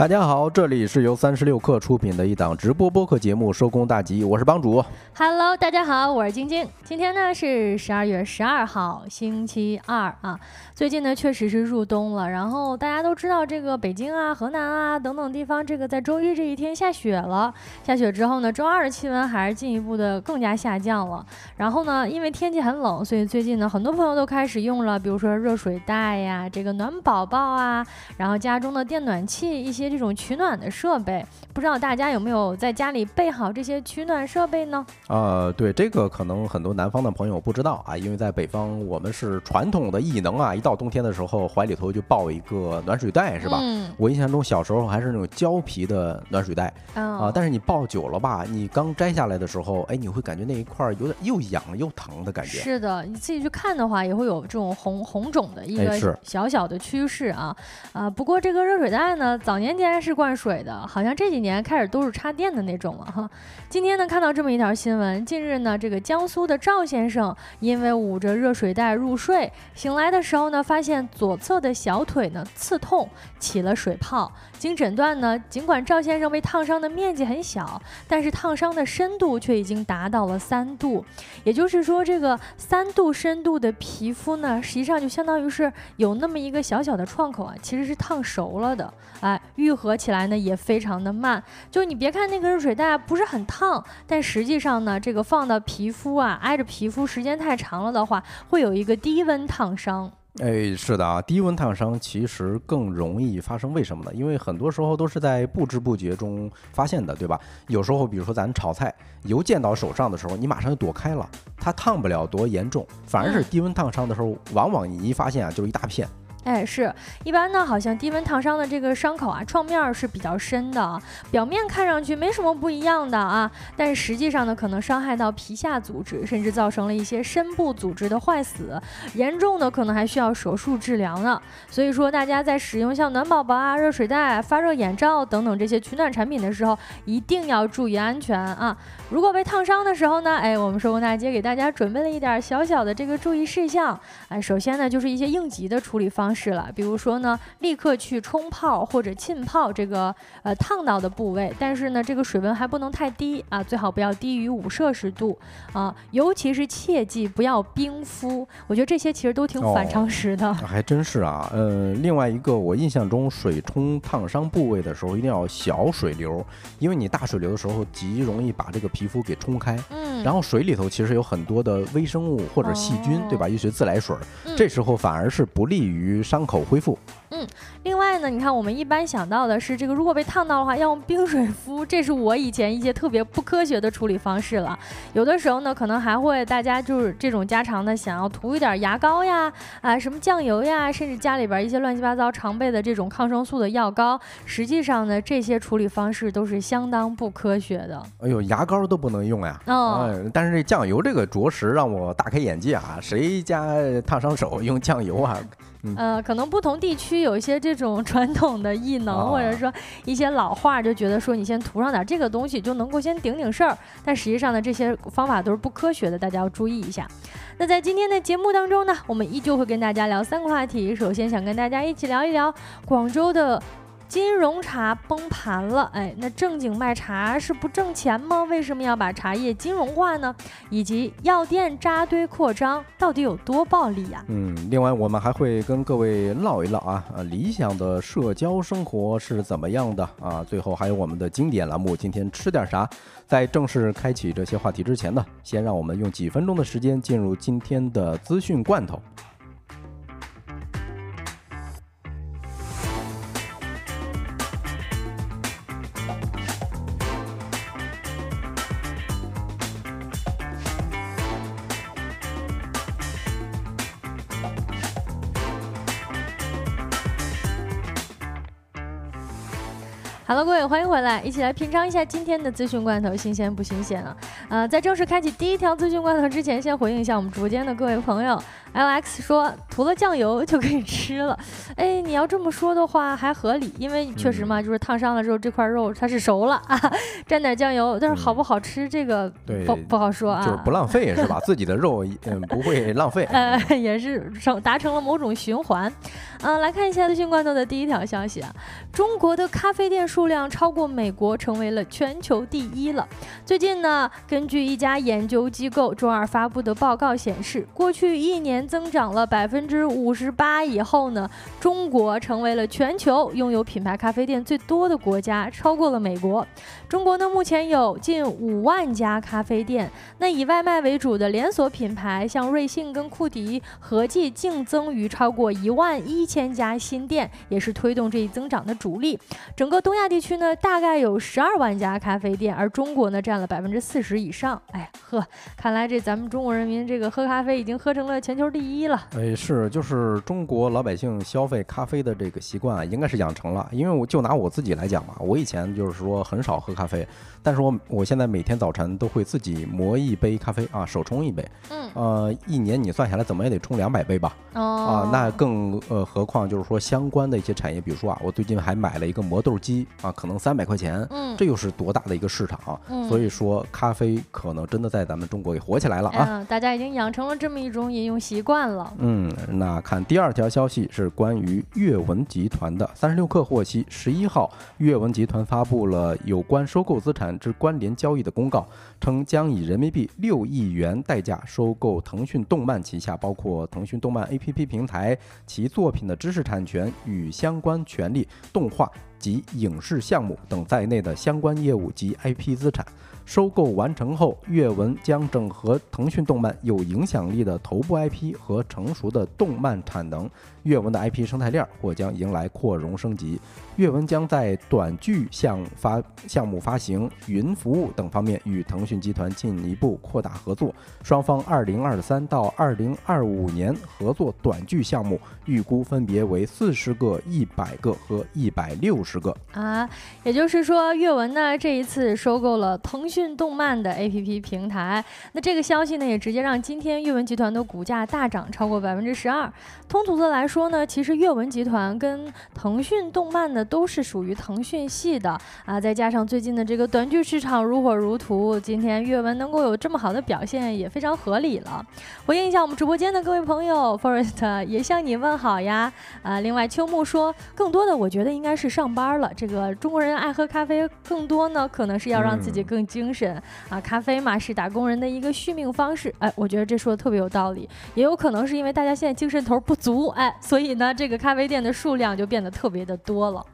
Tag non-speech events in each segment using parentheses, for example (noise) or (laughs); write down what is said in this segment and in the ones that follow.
大家好，这里是由三十六克出品的一档直播播客节目《收工大吉》，我是帮主。Hello，大家好，我是晶晶。今天呢是十二月十二号，星期二啊。最近呢确实是入冬了，然后大家都知道这个北京啊、河南啊等等地方，这个在周一这一天下雪了。下雪之后呢，周二的气温还是进一步的更加下降了。然后呢，因为天气很冷，所以最近呢很多朋友都开始用了，比如说热水袋呀、这个暖宝宝啊，然后家中的电暖器一些这种取暖的设备。不知道大家有没有在家里备好这些取暖设备呢？呃，对这个可能很多南方的朋友不知道啊，因为在北方我们是传统的异能啊，一到冬天的时候怀里头就抱一个暖水袋，是吧？嗯，我印象中小时候还是那种胶皮的暖水袋啊、啊但是你抱久了吧，你刚摘下来的时候，哎，你会感觉那一块儿有点又痒又疼的感觉。是的，你自己去看的话，也会有这种红红肿的一个小小的趋势啊啊！不过这个热水袋呢，早年间是灌水的，好像这几年开始都是插电的那种了哈。今天呢，看到这么一条新闻，近日呢，这个江苏的赵先生因为捂着热水袋入睡，醒来的时候呢，发现左侧的小腿呢刺痛，起了水泡。经诊断呢，尽管赵先生被烫伤的面积很小，但是烫伤的深度却已经达到了三度。也就是说，这个三度深度的皮肤呢，实际上就相当于是有那么一个小小的创口啊，其实是烫熟了的。哎，愈合起来呢也非常的慢。就你别看那个热水袋不是很烫，但实际上呢，这个放到皮肤啊，挨着皮肤时间太长了的话，会有一个低温烫伤。哎，是的啊，低温烫伤其实更容易发生，为什么呢？因为很多时候都是在不知不觉中发现的，对吧？有时候，比如说咱炒菜，油溅到手上的时候，你马上就躲开了，它烫不了多严重，反而是嗯低温烫伤的时候，往往你一发现啊，就是一大片。哎，是一般呢，好像低温烫伤的这个伤口啊，创面是比较深的啊，表面看上去没什么不一样的啊，但是实际上呢，可能伤害到皮下组织，甚至造成了一些深部组织的坏死，严重的可能还需要手术治疗呢。所以说，大家在使用像暖宝宝啊、热水袋、发热眼罩等等这些取暖产品的时候，一定要注意安全啊。如果被烫伤的时候呢，哎，我们收工大街给大家准备了一点小小的这个注意事项。哎，首先呢，就是一些应急的处理方式了，比如说呢，立刻去冲泡或者浸泡这个呃烫到的部位，但是呢，这个水温还不能太低啊，最好不要低于五摄氏度啊，尤其是切记不要冰敷。我觉得这些其实都挺反哦常识的。还真是啊，呃，另外一个我印象中水冲烫伤部位的时候一定要小水流，因为你大水流的时候极容易把这个皮肤给冲开。嗯，然后水里头其实有很多的微生物或者细菌，对吧？一些自来水这时候反而是不利于伤口恢复。嗯另外呢，你看我们一般想到的是这个，如果被烫到的话，要用冰水敷，这是我以前一些特别不科学的处理方式了。有的时候呢，可能还会大家就是这种家常的，想要涂一点牙膏呀，啊什么酱油呀，甚至家里边一些乱七八糟常备的这种抗生素的药膏，实际上呢，这些处理方式都是相当不科学的。哎呦，牙膏都不能用呀！哦，哎，但是这酱油这个着实让我大开眼界啊！谁家烫伤手用酱油啊？呃，可能不同地区有一些这种传统的异能，啊或者说一些老话，就觉得说你先涂上点这个东西就能够先顶顶事儿，但实际上呢，这些方法都是不科学的，大家要注意一下。那在今天的节目当中呢，我们依旧会跟大家聊三个话题。首先想跟大家一起聊一聊广州的。金融茶崩盘了，哎，那正经卖茶是不挣钱吗？为什么要把茶叶金融化呢？以及药店扎堆扩张到底有多暴利呀、嗯，另外我们还会跟各位唠一唠啊，呃，理想的社交生活是怎么样的啊？最后还有我们的经典栏目，今天吃点啥？在正式开启这些话题之前呢，先让我们用几分钟的时间进入今天的资讯罐头。好了，各位，欢迎回来，一起来品尝一下今天的资讯罐头，新鲜不新鲜啊？呃，在正式开启第一条资讯罐头之前，先回应一下我们直播间的各位朋友。LX 说涂了酱油就可以吃了，哎，你要这么说的话还合理，因为确实嘛，就是烫伤了之后这块肉它是熟了啊，蘸点酱油，但是好不好吃这个不不好说啊，就是不浪费是吧？(laughs) 自己的肉嗯不会浪费，呃也是成达成了某种循环。嗯，来看一下最新罐头的第一条消息啊，中国的咖啡店数量超过美国，成为了全球第一了。最近呢，根据一家研究机构周二发布的报告显示，过去一年增长了百分之五十八以后呢，中国成为了全球拥有品牌咖啡店最多的国家，超过了美国。中国呢，目前有近五万家咖啡店，那以外卖为主的连锁品牌，像瑞幸跟库迪，合计净增于超过一万一。千家新店也是推动这一增长的主力。整个东亚地区呢，大概有十二万家咖啡店，而中国呢占了百分之四十以上。哎呵，看来这咱们中国人民这个喝咖啡已经喝成了全球第一了。哎，是，就是中国老百姓消费咖啡的这个习惯啊，应该是养成了。因为我就拿我自己来讲嘛，我以前就是说很少喝咖啡，但是我我现在每天早晨都会自己磨一杯咖啡啊，手冲一杯。嗯，呃，一年你算下来怎么也得冲两百杯吧？哦，啊，那更呃。何况就是说相关的一些产业，比如说啊，我最近还买了一个磨豆机啊，可能三百块钱，嗯，这又是多大的一个市场啊！所以说咖啡可能真的在咱们中国给火起来了啊！大家已经养成了这么一种饮用习惯了。嗯，那看第二条消息是关于阅文集团的。三十六氪获悉，十一号阅文集团发布了有关收购资产之关联交易的公告，称将以人民币六亿元代价收购腾讯动漫旗下包括腾讯动漫 APP 平台其作品。的知识产权与相关权利、动画及影视项目等在内的相关业务及 IP 资产。收购完成后，阅文将整合腾讯动漫有影响力的头部 IP 和成熟的动漫产能，阅文的 IP 生态链或将迎来扩容升级。阅文将在短剧项发项目发行、云服务等方面与腾讯集团进一步扩大合作。双方2023到2025年合作短剧项目预估分别为四十个、一百个和一百六十个。啊，也就是说，阅文呢这一次收购了腾讯。讯动漫的 APP 平台，那这个消息呢，也直接让今天阅文集团的股价大涨超过百分之十二。通俗的来说呢，其实阅文集团跟腾讯动漫呢都是属于腾讯系的啊，再加上最近的这个短剧市场如火如荼，今天阅文能够有这么好的表现也非常合理了。回应一下我们直播间的各位朋友，Forest (laughs) 也向你问好呀啊！另外秋木说，更多的我觉得应该是上班了。这个中国人爱喝咖啡，更多呢可能是要让自己更精。精神啊，咖啡嘛是打工人的一个续命方式，哎，我觉得这说的特别有道理，也有可能是因为大家现在精神头不足，哎，所以呢，这个咖啡店的数量就变得特别的多了。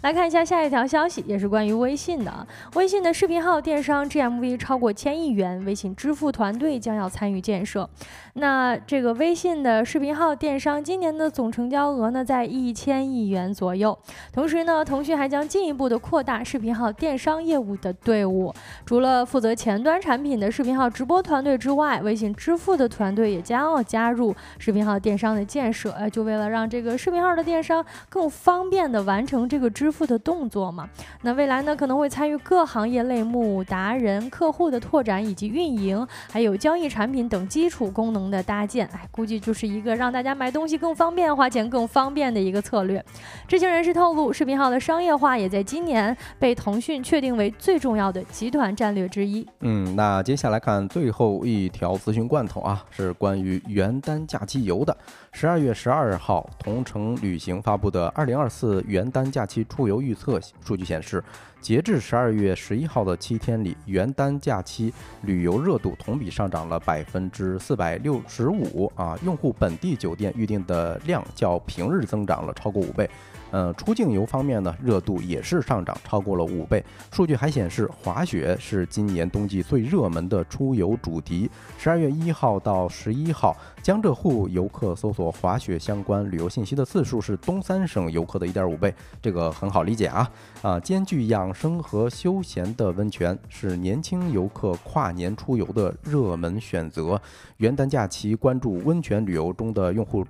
来看一下下一条消息，也是关于微信的。微信的视频号电商 GMV 超过千亿元，微信支付团队将要参与建设。那这个微信的视频号电商今年的总成交额呢，在一千亿元左右。同时呢，腾讯还将进一步的扩大视频号电商业务的队伍。除了负责前端产品的视频号直播团队之外，微信支付的团队也将要加入视频号电商的建设。哎，就为了让这个视频号的电商更方便的完成这个支。付的动作嘛，那未来呢可能会参与各行业类目达人客户的拓展以及运营，还有交易产品等基础功能的搭建。哎，估计就是一个让大家买东西更方便、花钱更方便的一个策略。知情人士透露，视频号的商业化也在今年被腾讯确定为最重要的集团战略之一。嗯，那接下来看最后一条资讯罐头啊，是关于元旦假期游的。十二月十二号，同程旅行发布的二零二四元旦假期出游预测数据显示，截至十二月十一号的七天里，元旦假期旅游热度同比上涨了百分之四百六十五啊，用户本地酒店预订的量较平日增长了超过五倍。呃，出境游方面呢，热度也是上涨超过了五倍。数据还显示，滑雪是今年冬季最热门的出游主题。十二月一号到十一号，江浙沪游客搜索滑雪相关旅游信息的次数是东三省游客的一点五倍，这个很好理解啊。啊，兼具养生和休闲的温泉是年轻游客跨年出游的热门选择。元旦假期关注温泉旅游中的用户。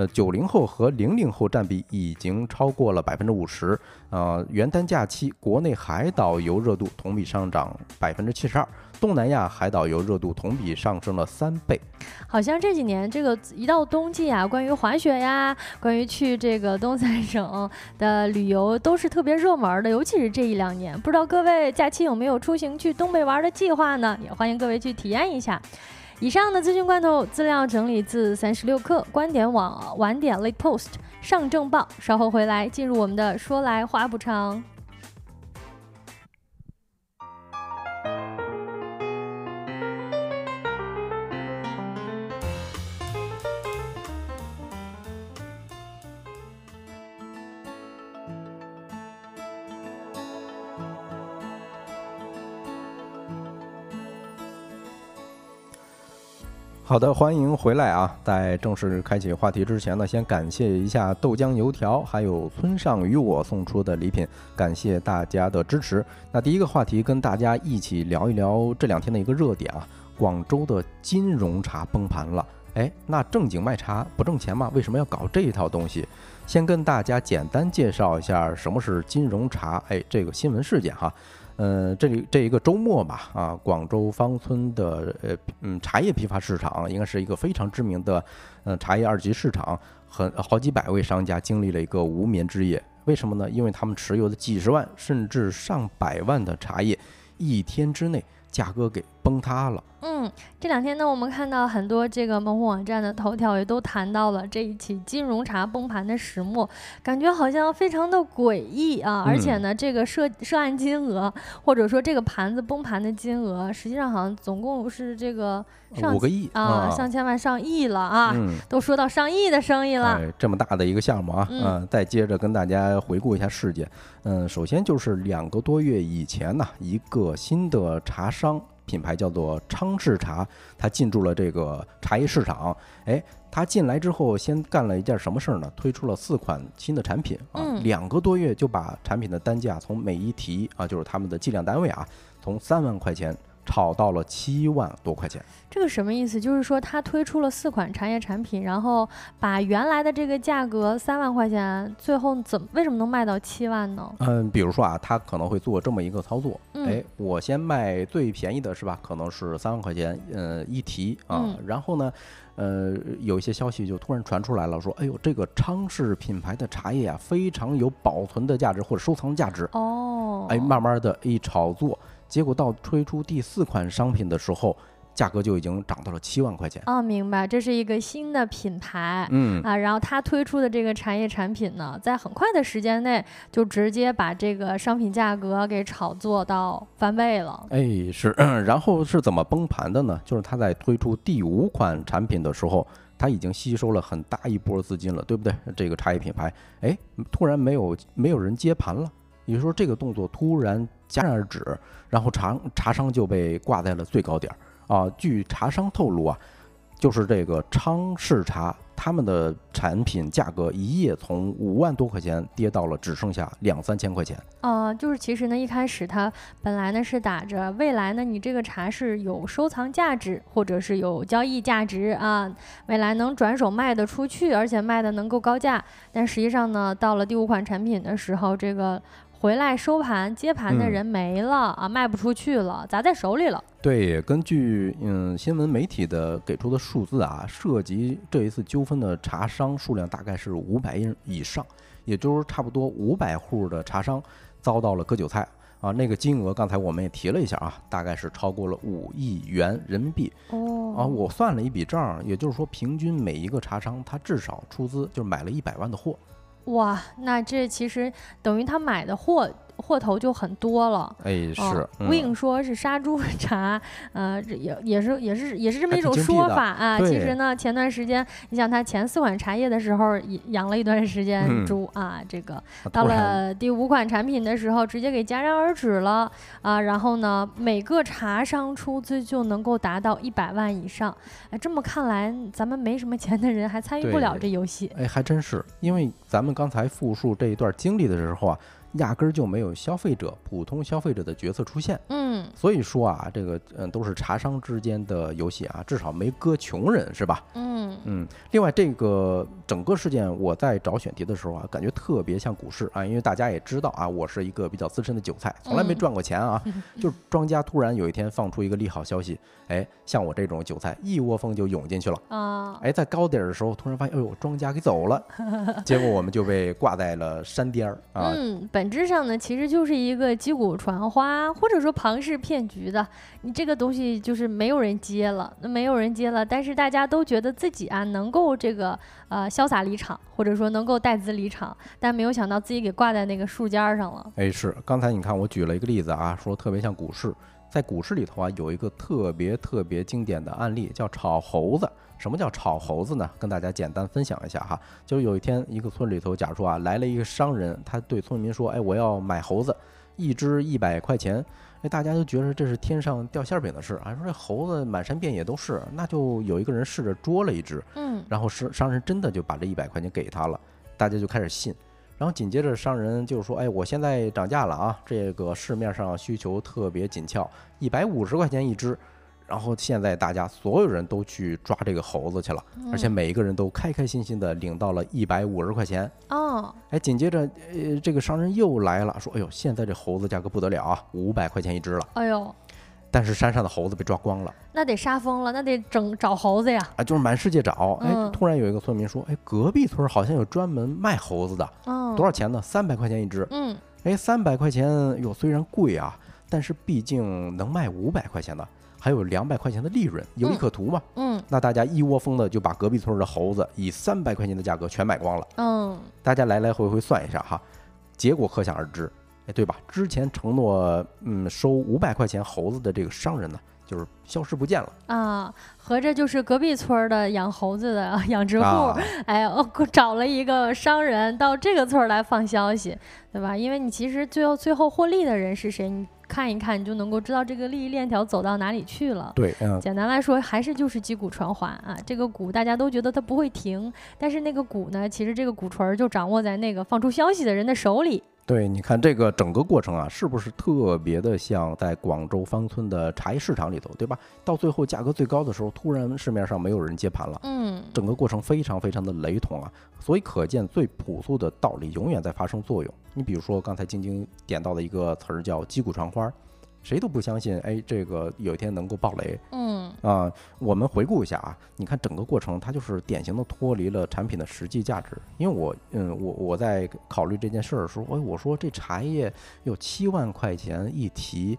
呃，九零后和零零后占比已经超过了百分之五十。呃，元旦假期国内海岛游热度同比上涨百分之七十二，东南亚海岛游热度同比上升了三倍。好像这几年这个一到冬季啊，关于滑雪呀，关于去这个东三省的旅游都是特别热门的，尤其是这一两年。不知道各位假期有没有出行去东北玩的计划呢？也欢迎各位去体验一下。以上的资讯罐头资料整理自三十六氪、观点网、晚点 Late Post、上证报。稍后回来进入我们的说来话不长。好的，欢迎回来啊！在正式开启话题之前呢，先感谢一下豆浆油条，还有村上与我送出的礼品，感谢大家的支持。那第一个话题跟大家一起聊一聊这两天的一个热点啊，广州的金融茶崩盘了。哎，那正经卖茶不挣钱吗？为什么要搞这一套东西？先跟大家简单介绍一下什么是金融茶。哎，这个新闻事件哈。嗯，这里这一个周末吧，啊，广州芳村的呃嗯茶叶批发市场应该是一个非常知名的嗯茶叶二级市场，很好几百位商家经历了一个无眠之夜。为什么呢？因为他们持有的几十万甚至上百万的茶叶，一天之内价格给崩塌了。嗯，这两天呢，我们看到很多这个门户网站的头条也都谈到了这一起金融茶崩盘的始末，感觉好像非常的诡异啊！而且呢，这个涉涉案金额或者说这个盘子崩盘的金额，实际上好像总共是这个五个亿啊，上千万上亿了啊！都说到上亿的生意了，这么大的一个项目啊！嗯，再接着跟大家回顾一下事件。嗯，首先就是两个多月以前呢，一个新的茶商。品牌叫做昌氏茶，它进驻了这个茶叶市场。哎，它进来之后，先干了一件什么事儿呢？推出了四款新的产品啊，两个多月就把产品的单价从每一提啊，就是他们的计量单位啊，从三万块钱。炒到了七万多块钱，这个什么意思？就是说他推出了四款茶叶产品，然后把原来的这个价格三万块钱，最后怎么为什么能卖到七万呢？嗯，比如说啊，他可能会做这么一个操作，哎，我先卖最便宜的是吧？可能是三万块钱，呃，一提啊，然后呢，呃，有一些消息就突然传出来了，说，哎呦，这个昌氏品牌的茶叶啊，非常有保存的价值或者收藏价值哦，哎，慢慢的一炒作。结果到推出第四款商品的时候，价格就已经涨到了七万块钱。哦，明白，这是一个新的品牌，嗯啊，然后它推出的这个茶叶产品呢，在很快的时间内就直接把这个商品价格给炒作到翻倍了。哎，是，(clears throat) 然后是怎么崩盘的呢？就是它在推出第五款产品的时候，它已经吸收了很大一波资金了，对不对？这个茶叶品牌，哎，突然没有没有人接盘了。也就是说，这个动作突然戛然而止，然后茶茶商就被挂在了最高点儿啊。据茶商透露啊，就是这个昌氏茶，他们的产品价格一夜从五万多块钱跌到了只剩下两三千块钱。啊，就是其实呢，一开始它本来呢是打着未来呢，你这个茶是有收藏价值，或者是有交易价值啊，未来能转手卖得出去，而且卖的能够高价。但实际上呢，到了第五款产品的时候，这个。回来收盘接盘的人没了啊，卖不出去了，砸在手里了。对，根据嗯新闻媒体的给出的数字啊，涉及这一次纠纷的茶商数量大概是五百人以上，也就是差不多五百户的茶商遭到了割韭菜啊。那个金额刚才我们也提了一下啊，大概是超过了五亿元人民币。哦，啊，我算了一笔账，也就是说平均每一个茶商他至少出资就是买了一百万的货。哇，那这其实等于他买的货。货头就很多了，哎，是，不硬说是杀猪 (laughs) 茶，呃，也也是也是也是这么一种说法啊。其实呢，前段时间，你想他前四款茶叶的时候养了一段时间猪啊，这个到了第五款产品的时候，直接给戛然而止了啊。然后呢，每个茶商出资就能够达到一百万以上，哎，这么看来，咱们没什么钱的人还参与不了这游戏。哎，还真是，因为咱们刚才复述这一段经历的时候啊。压根儿就没有消费者、普通消费者的角色出现，嗯，所以说啊，这个嗯都是茶商之间的游戏啊，至少没割穷人，是吧？嗯。嗯嗯，另外这个整个事件，我在找选题的时候啊，感觉特别像股市啊，因为大家也知道啊，我是一个比较资深的韭菜，从来没嗯赚过钱啊。(laughs) 就是庄家突然有一天放出一个利好消息，哎，像我这种韭菜一窝蜂就涌进去了。啊，哎，在高点儿的时候，突然发现，哎呦，庄家给走了，(laughs) 结果我们就被挂在了山巅儿啊。嗯，本质上呢，其实就是一个击鼓传花，或者说庞氏骗局的。你这个东西就是没有人接了，那没有人接了，但是大家都觉得自己啊能够这个呃潇洒离场，或者说能够带资离场，但没有想到自己给挂在那个树尖儿上了。哎，是，刚才你看我举了一个例子啊，说特别像股市，在股市里头啊，有一个特别特别经典的案例，叫炒猴子。什么叫炒猴子呢？跟大家简单分享一下哈，就是有一天一个村里头，假如说啊来了一个商人，他对村民说，哎，我要买猴子，一只一百块钱。哎，大家都觉得这是天上掉馅饼的事啊，说这猴子满山遍野都是，那就有一个人试着捉了一只，嗯然后商商人真的就把这一百块钱给他了，大家就开始信。然后紧接着商人就说：“哎，我现在涨价了啊，这个市面上需求特别紧俏，一百五十块钱一只。”然后现在大家所有人都去抓这个猴子去了，而且嗯每一个人都开开心心的领到了一百五十块钱。哦，哎，紧接着呃，这个商人又来了，说：“哎呦，现在这猴子价格不得了啊，五百块钱一只了。哎呦，”但是山上的猴子被抓光了。那得杀疯了，那得整找猴子呀。啊，就是满世界找，哎，嗯突然有一个村民说，哎，隔壁村好像有专门卖猴子的，嗯，多少钱呢？三百块钱一只。嗯哎，三百块钱哟，虽然贵啊，但是毕竟能卖五百块钱的，还有两百块钱的利润，有利嗯可图嘛。嗯那大家一窝蜂的就把隔壁村的猴子以三百块钱的价格全买光了。嗯，大家来来回回算一下哈，结果可想而知，哎，对吧？之前承诺嗯收五百块钱猴子的这个商人呢，就是消失不见了啊，合着就是隔壁村儿的养猴子的 (laughs) 养殖户，啊。哎，我找了一个商人到这个村儿来放消息，对吧？因为你其实最后最后获利的人是谁，你看一看，你就能够知道这个利益链条走到哪里去了。对，嗯，简单来说，还是就是击鼓传花啊。这个鼓大家都觉得它不会停，但是那个鼓呢，其实这个鼓槌儿就掌握在那个放出消息的人的手里。对，你看这个整个过程啊，是不是特别的像在广州芳村的茶叶市场里头，对吧？到最后价格最高的时候，突然市面上没有人接盘了，嗯整个过程非常非常的雷同啊。所以可见最朴素的道理永远在发生作用。你比如说刚才晶晶点到的一个词儿叫击鼓传花，谁都不相信，哎，这个有一天能够爆雷。嗯啊，我们回顾一下啊，你看整个过程，它就是典型的脱离了产品的实际价值。因为我，嗯，我我在考虑这件事儿的时候，哎，我说这茶叶有七万块钱一提，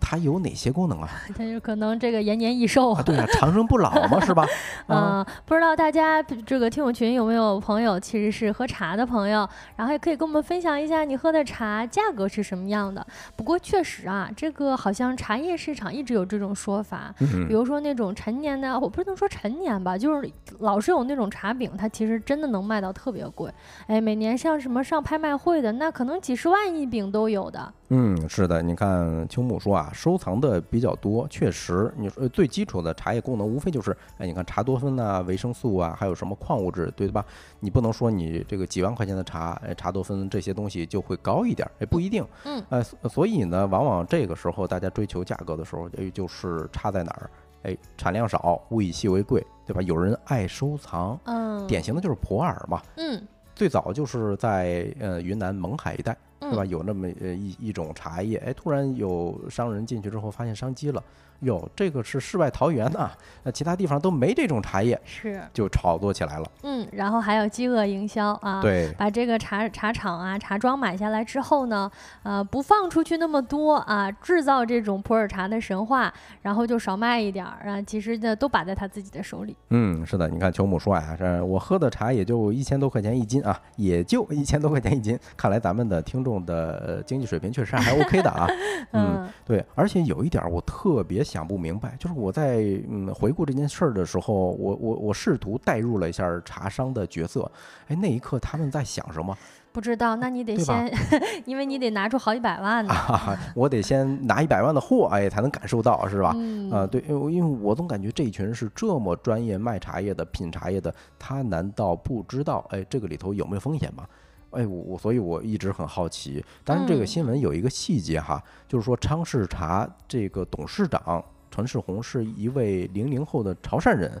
它有哪些功能啊？(laughs) 它有可能这个延年益寿啊，对啊，长生不老嘛，是吧？(laughs) 啊，嗯，不知道大家这个听友群有没有朋友其实是喝茶的朋友，然后也可以跟我们分享一下你喝的茶价格是什么样的。不过确实啊，这个好像茶叶市场一直有这种说法，比嗯，如说那种陈年的，我不能说陈年吧，就是老是有那种茶饼，它其实真的能卖到特别贵。哎，每年像什么上拍卖会的，那可能几十万一饼都有的。嗯，是的，你看秋木说啊，收藏的比较多，确实，你说呃最基础的茶叶功能无非就是，哎，你看茶多酚呐、维生素啊，还有什么矿物质，对吧？你不能说你这个几万块钱的茶，哎，茶多酚这些东西就会高一点儿，哎，不一定。嗯，呃，所所以呢，往往这个时候大家追求价格的时候，哎，就是差在哪儿？哎，产量少，物以稀为贵，对吧？有人爱收藏，嗯，典型的就是普洱嘛。嗯，最早就是在呃云南勐海一带，嗯对吧？有那么呃一一种茶叶，哎，突然有商人进去之后发现商机了，哟，这个是世外桃源呐、那其他地方都没这种茶叶，是，就炒作起来了。嗯，然后还有饥饿营销啊，对，把这个茶茶厂啊、茶庄买下来之后呢，呃，不放出去那么多啊，制造这种普洱茶的神话，然后就少卖一点儿啊。其实呢，都把在他自己的手里。嗯，是的，你看裘母说啊，这我喝的茶也就一千多块钱一斤啊，也就一千多块钱一斤。看来咱们的听众的呃经济水平确实还 (laughs) OK 的啊。嗯，嗯对，而且有一点我特别想不明白，就是我在嗯回顾这件事儿的时候，我我我试图代入了一下茶商的角色，哎，那一刻他们在想什么不知道，那你得先，(laughs) 因为你得拿出好几百万呢。啊？我得先拿一百万的货，哎，才能感受到，是吧？嗯啊，对，因为因为我总感觉这一群人是这么专业卖茶叶的、品茶叶的，他难道不知道哎这个里头有没有风险吗？哎，我我所以我一直很好奇。但是，这个嗯新闻有一个细节哈，就是说昌市茶这个董事长陈世红是一位零零后的潮汕人，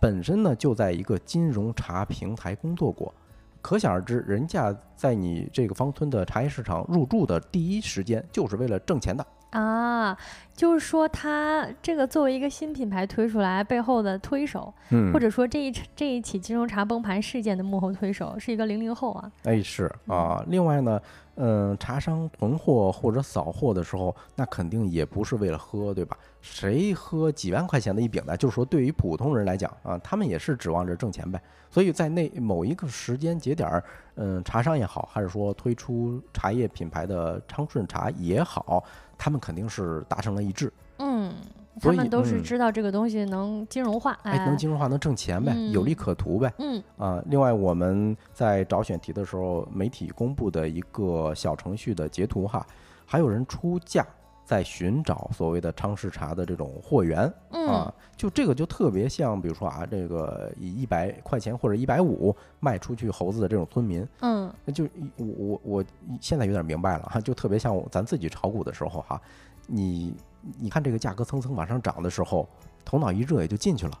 本身呢就在一个金融茶平台工作过，可想而知，人家在你这个方村的茶叶市场入驻的第一时间就是为了挣钱的。啊，就是说他这个作为一个新品牌推出来背后的推手，嗯或者说这一这一起金融茶崩盘事件的幕后推手是一个零零后啊。哎是啊，另外呢，嗯，茶商囤货或者扫货的时候，那肯定也不是为了喝，对吧？谁喝几万块钱的一饼呢？就是说，对于普通人来讲啊，他们也是指望着挣钱呗。所以在那某一个时间节点儿，嗯，茶商也好，还是说推出茶叶品牌的昌顺茶也好，他们肯定是达成了一致。嗯，他们都是嗯知道这个东西能金融化，哎，能金融化，能挣钱呗，有利可图呗。嗯啊，另外我们在找选题的时候，媒体公布的一个小程序的截图哈，还有人出价在寻找所谓的昌氏茶的这种货源嗯。啊，就这个就特别像，比如说啊，这个以一百块钱或者一百五卖出去猴子的这种村民，嗯。那就一我我我现在有点明白了哈，就特别像咱自己炒股的时候哈，你你看这个价格蹭蹭往上涨的时候，头脑一热也就进去了，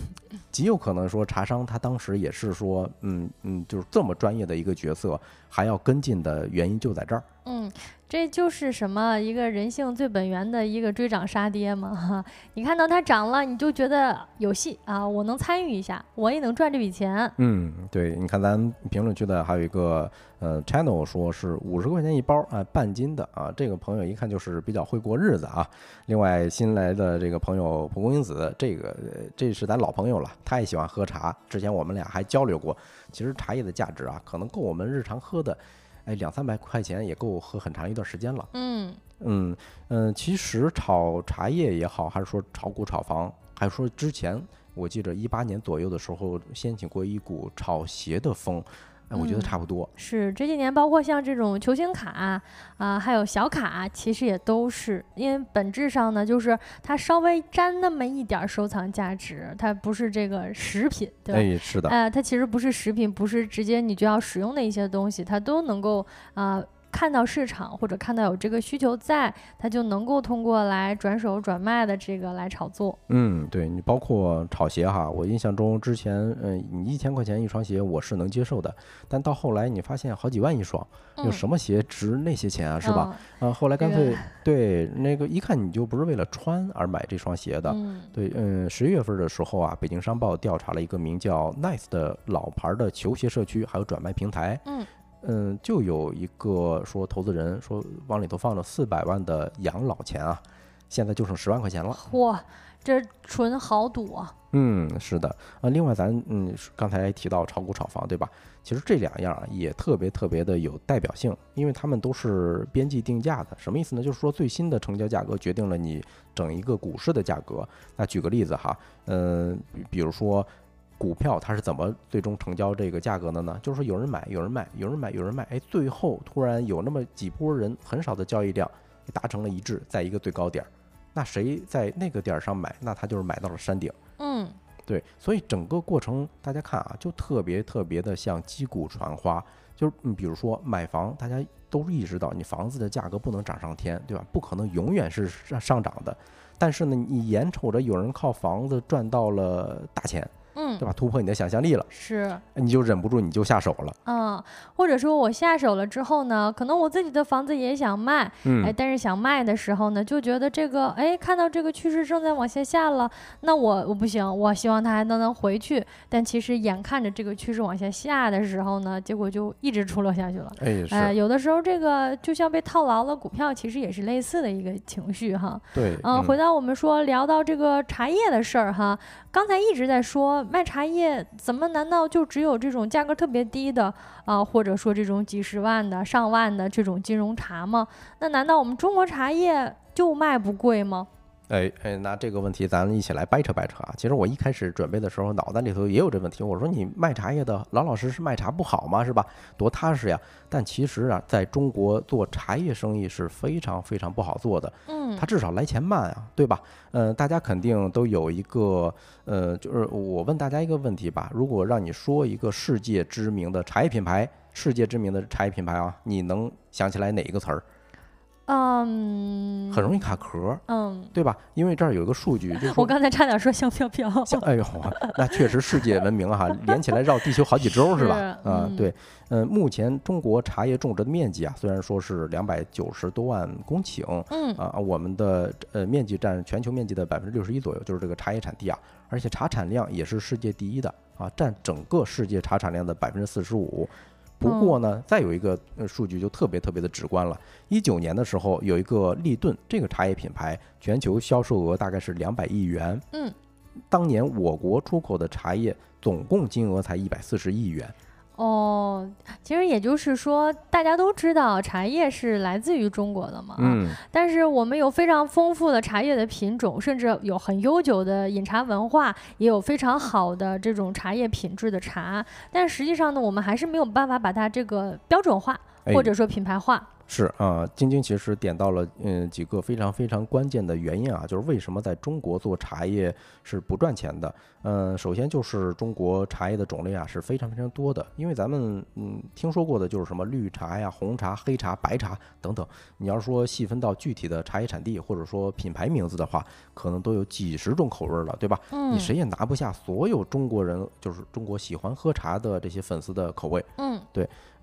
(laughs) 极有可能说茶商他当时也是说，嗯嗯，就是这么专业的一个角色，还要跟进的原因就在这儿。嗯，这就是什么一个人性最本源的一个追涨杀跌嘛哈。(laughs) 你看到它涨了，你就觉得有戏啊，我能参与一下，我也能赚这笔钱。嗯，对，你看咱评论区的还有一个呃 channel 说是五十块钱一包啊、半斤的啊，这个朋友一看就是比较会过日子啊。另外新来的这个朋友蒲公英子，这个呃这是咱老朋友了，他也喜欢喝茶，之前我们俩还交流过。其实茶叶的价值啊，可能够我们日常喝的，哎两三百块钱也够喝很长一段时间了。嗯嗯嗯，其实炒茶叶也好，还是说炒股炒房，还是说之前我记着一八年左右的时候掀起过一股炒鞋的风，哎，我觉得嗯差不多。是这几年，包括像这种球星卡啊、还有小卡，其实也都是因为本质上呢，就是它稍微沾那么一点儿收藏价值，它不是这个食品，对吧？哎，是的，呃，它其实不是食品，不是直接你就要使用的一些东西，它都能够啊、看到市场或者看到有这个需求在，他就能够通过来转手转卖的这个来炒作。嗯，对你包括炒鞋哈，我印象中之前，嗯，你一千块钱一双鞋我是能接受的，但到后来你发现好几万一双，有嗯什么鞋值那些钱啊，是吧？嗯？啊，后来干脆对那个一看你就不是为了穿而买这双鞋的，嗯对，嗯，十一月份的时候啊，北京商报调查了一个名叫 Nice 的老牌的球鞋社区，还有转卖平台。嗯嗯，就有一个说投资人说往里头放了四百万的养老钱啊，现在就剩十万块钱了。嚯，这纯豪赌啊！嗯，是的，啊，另外咱嗯刚才提到炒股炒房，对吧？其实这两样啊也特别特别的有代表性，因为他们都是边际定价的。什么意思呢？就是说最新的成交价格决定了你整一个股市的价格。那举个例子哈，嗯，比比如说股票它是怎么最终成交这个价格的呢？就是说有人买，有人卖，有人买，有人卖，哎，最后突然有那么几波人，很少的交易量达成了一致，在一个最高点。那谁在那个点上买，那他就是买到了山顶。嗯对，所以整个过程大家看啊，就特别特别的像击鼓传花。就是你，比如说买房，大家都意识到你房子的价格不能涨上天，对吧？不可能永远是上上涨的。但是呢，你眼瞅着有人靠房子赚到了大钱，嗯对，吧？突破你的想象力了，是。你就忍不住你就下手了。嗯，或者说我下手了之后呢，可能我自己的房子也想卖，嗯哎，嗯，但是想卖的时候呢，就觉得这个，哎，看到这个趋势正在往下下了，那我我不行，我希望它还能能回去。但其实眼看着这个趋势往下下的时候呢，结果就一直出落下去了。哎，哎，有的时候这个就像被套牢了，股票其实也是类似的一个情绪哈。对，嗯，回到我们说聊到这个茶叶的事儿哈，刚才一直在说卖茶叶，怎么难道就只有这种价格特别低的啊、或者说这种几十万的、上万的这种金融茶吗？那难道我们中国茶叶就卖不贵吗？哎哎，那这个问题咱一起来掰扯掰扯啊。其实我一开始准备的时候，脑袋里头也有这问题。我说你卖茶叶的，老老实实卖茶不好吗？是吧？多踏实呀。但其实啊，在中国做茶叶生意是非常非常不好做的。嗯它至少来钱慢啊，对吧？呃，大家肯定都有一个呃，就是我问大家一个问题吧：如果让你说一个世界知名的茶叶品牌，世界知名的茶叶品牌啊，你能想起来哪一个词儿？嗯，很容易卡壳，嗯，对吧？因为这儿有一个数据，就是我刚才差点说香飘飘，像哎呦，那确实世界闻名哈，连起来绕地球好几周是吧？啊，嗯对，嗯，目前中国茶叶种植的面积啊，虽然说是两百九十多万公顷，嗯啊，我们的呃面积占全球面积的百分之六十一左右，就是这个茶叶产地啊，而且茶产量也是世界第一的啊，占整个世界茶产量的百分之四十五。不过呢，再有一个呃数据就特别特别的直观了。一九年的时候，有一个立顿这个茶叶品牌，全球销售额大概是两百亿元。嗯，当年我国出口的茶叶总共金额才一百四十亿元。哦，其实也就是说，大家都知道茶叶是来自于中国的嘛，啊，嗯，但是我们有非常丰富的茶叶的品种，甚至有很悠久的饮茶文化，也有非常好的这种茶叶品质的茶，但实际上呢，我们还是没有办法把它这个标准化，哎或者说品牌化。是啊，晶晶其实点到了嗯几个非常非常关键的原因啊，就是为什么在中国做茶叶是不赚钱的。嗯，首先就是中国茶叶的种类啊是非常非常多的，因为咱们嗯听说过的就是什么绿茶呀、红茶、黑茶、白茶等等。你要说细分到具体的茶叶产地或者说品牌名字的话，可能都有几十种口味儿了，对吧？嗯你谁也拿不下所有中国人就是中国喜欢喝茶的这些粉丝的口味。嗯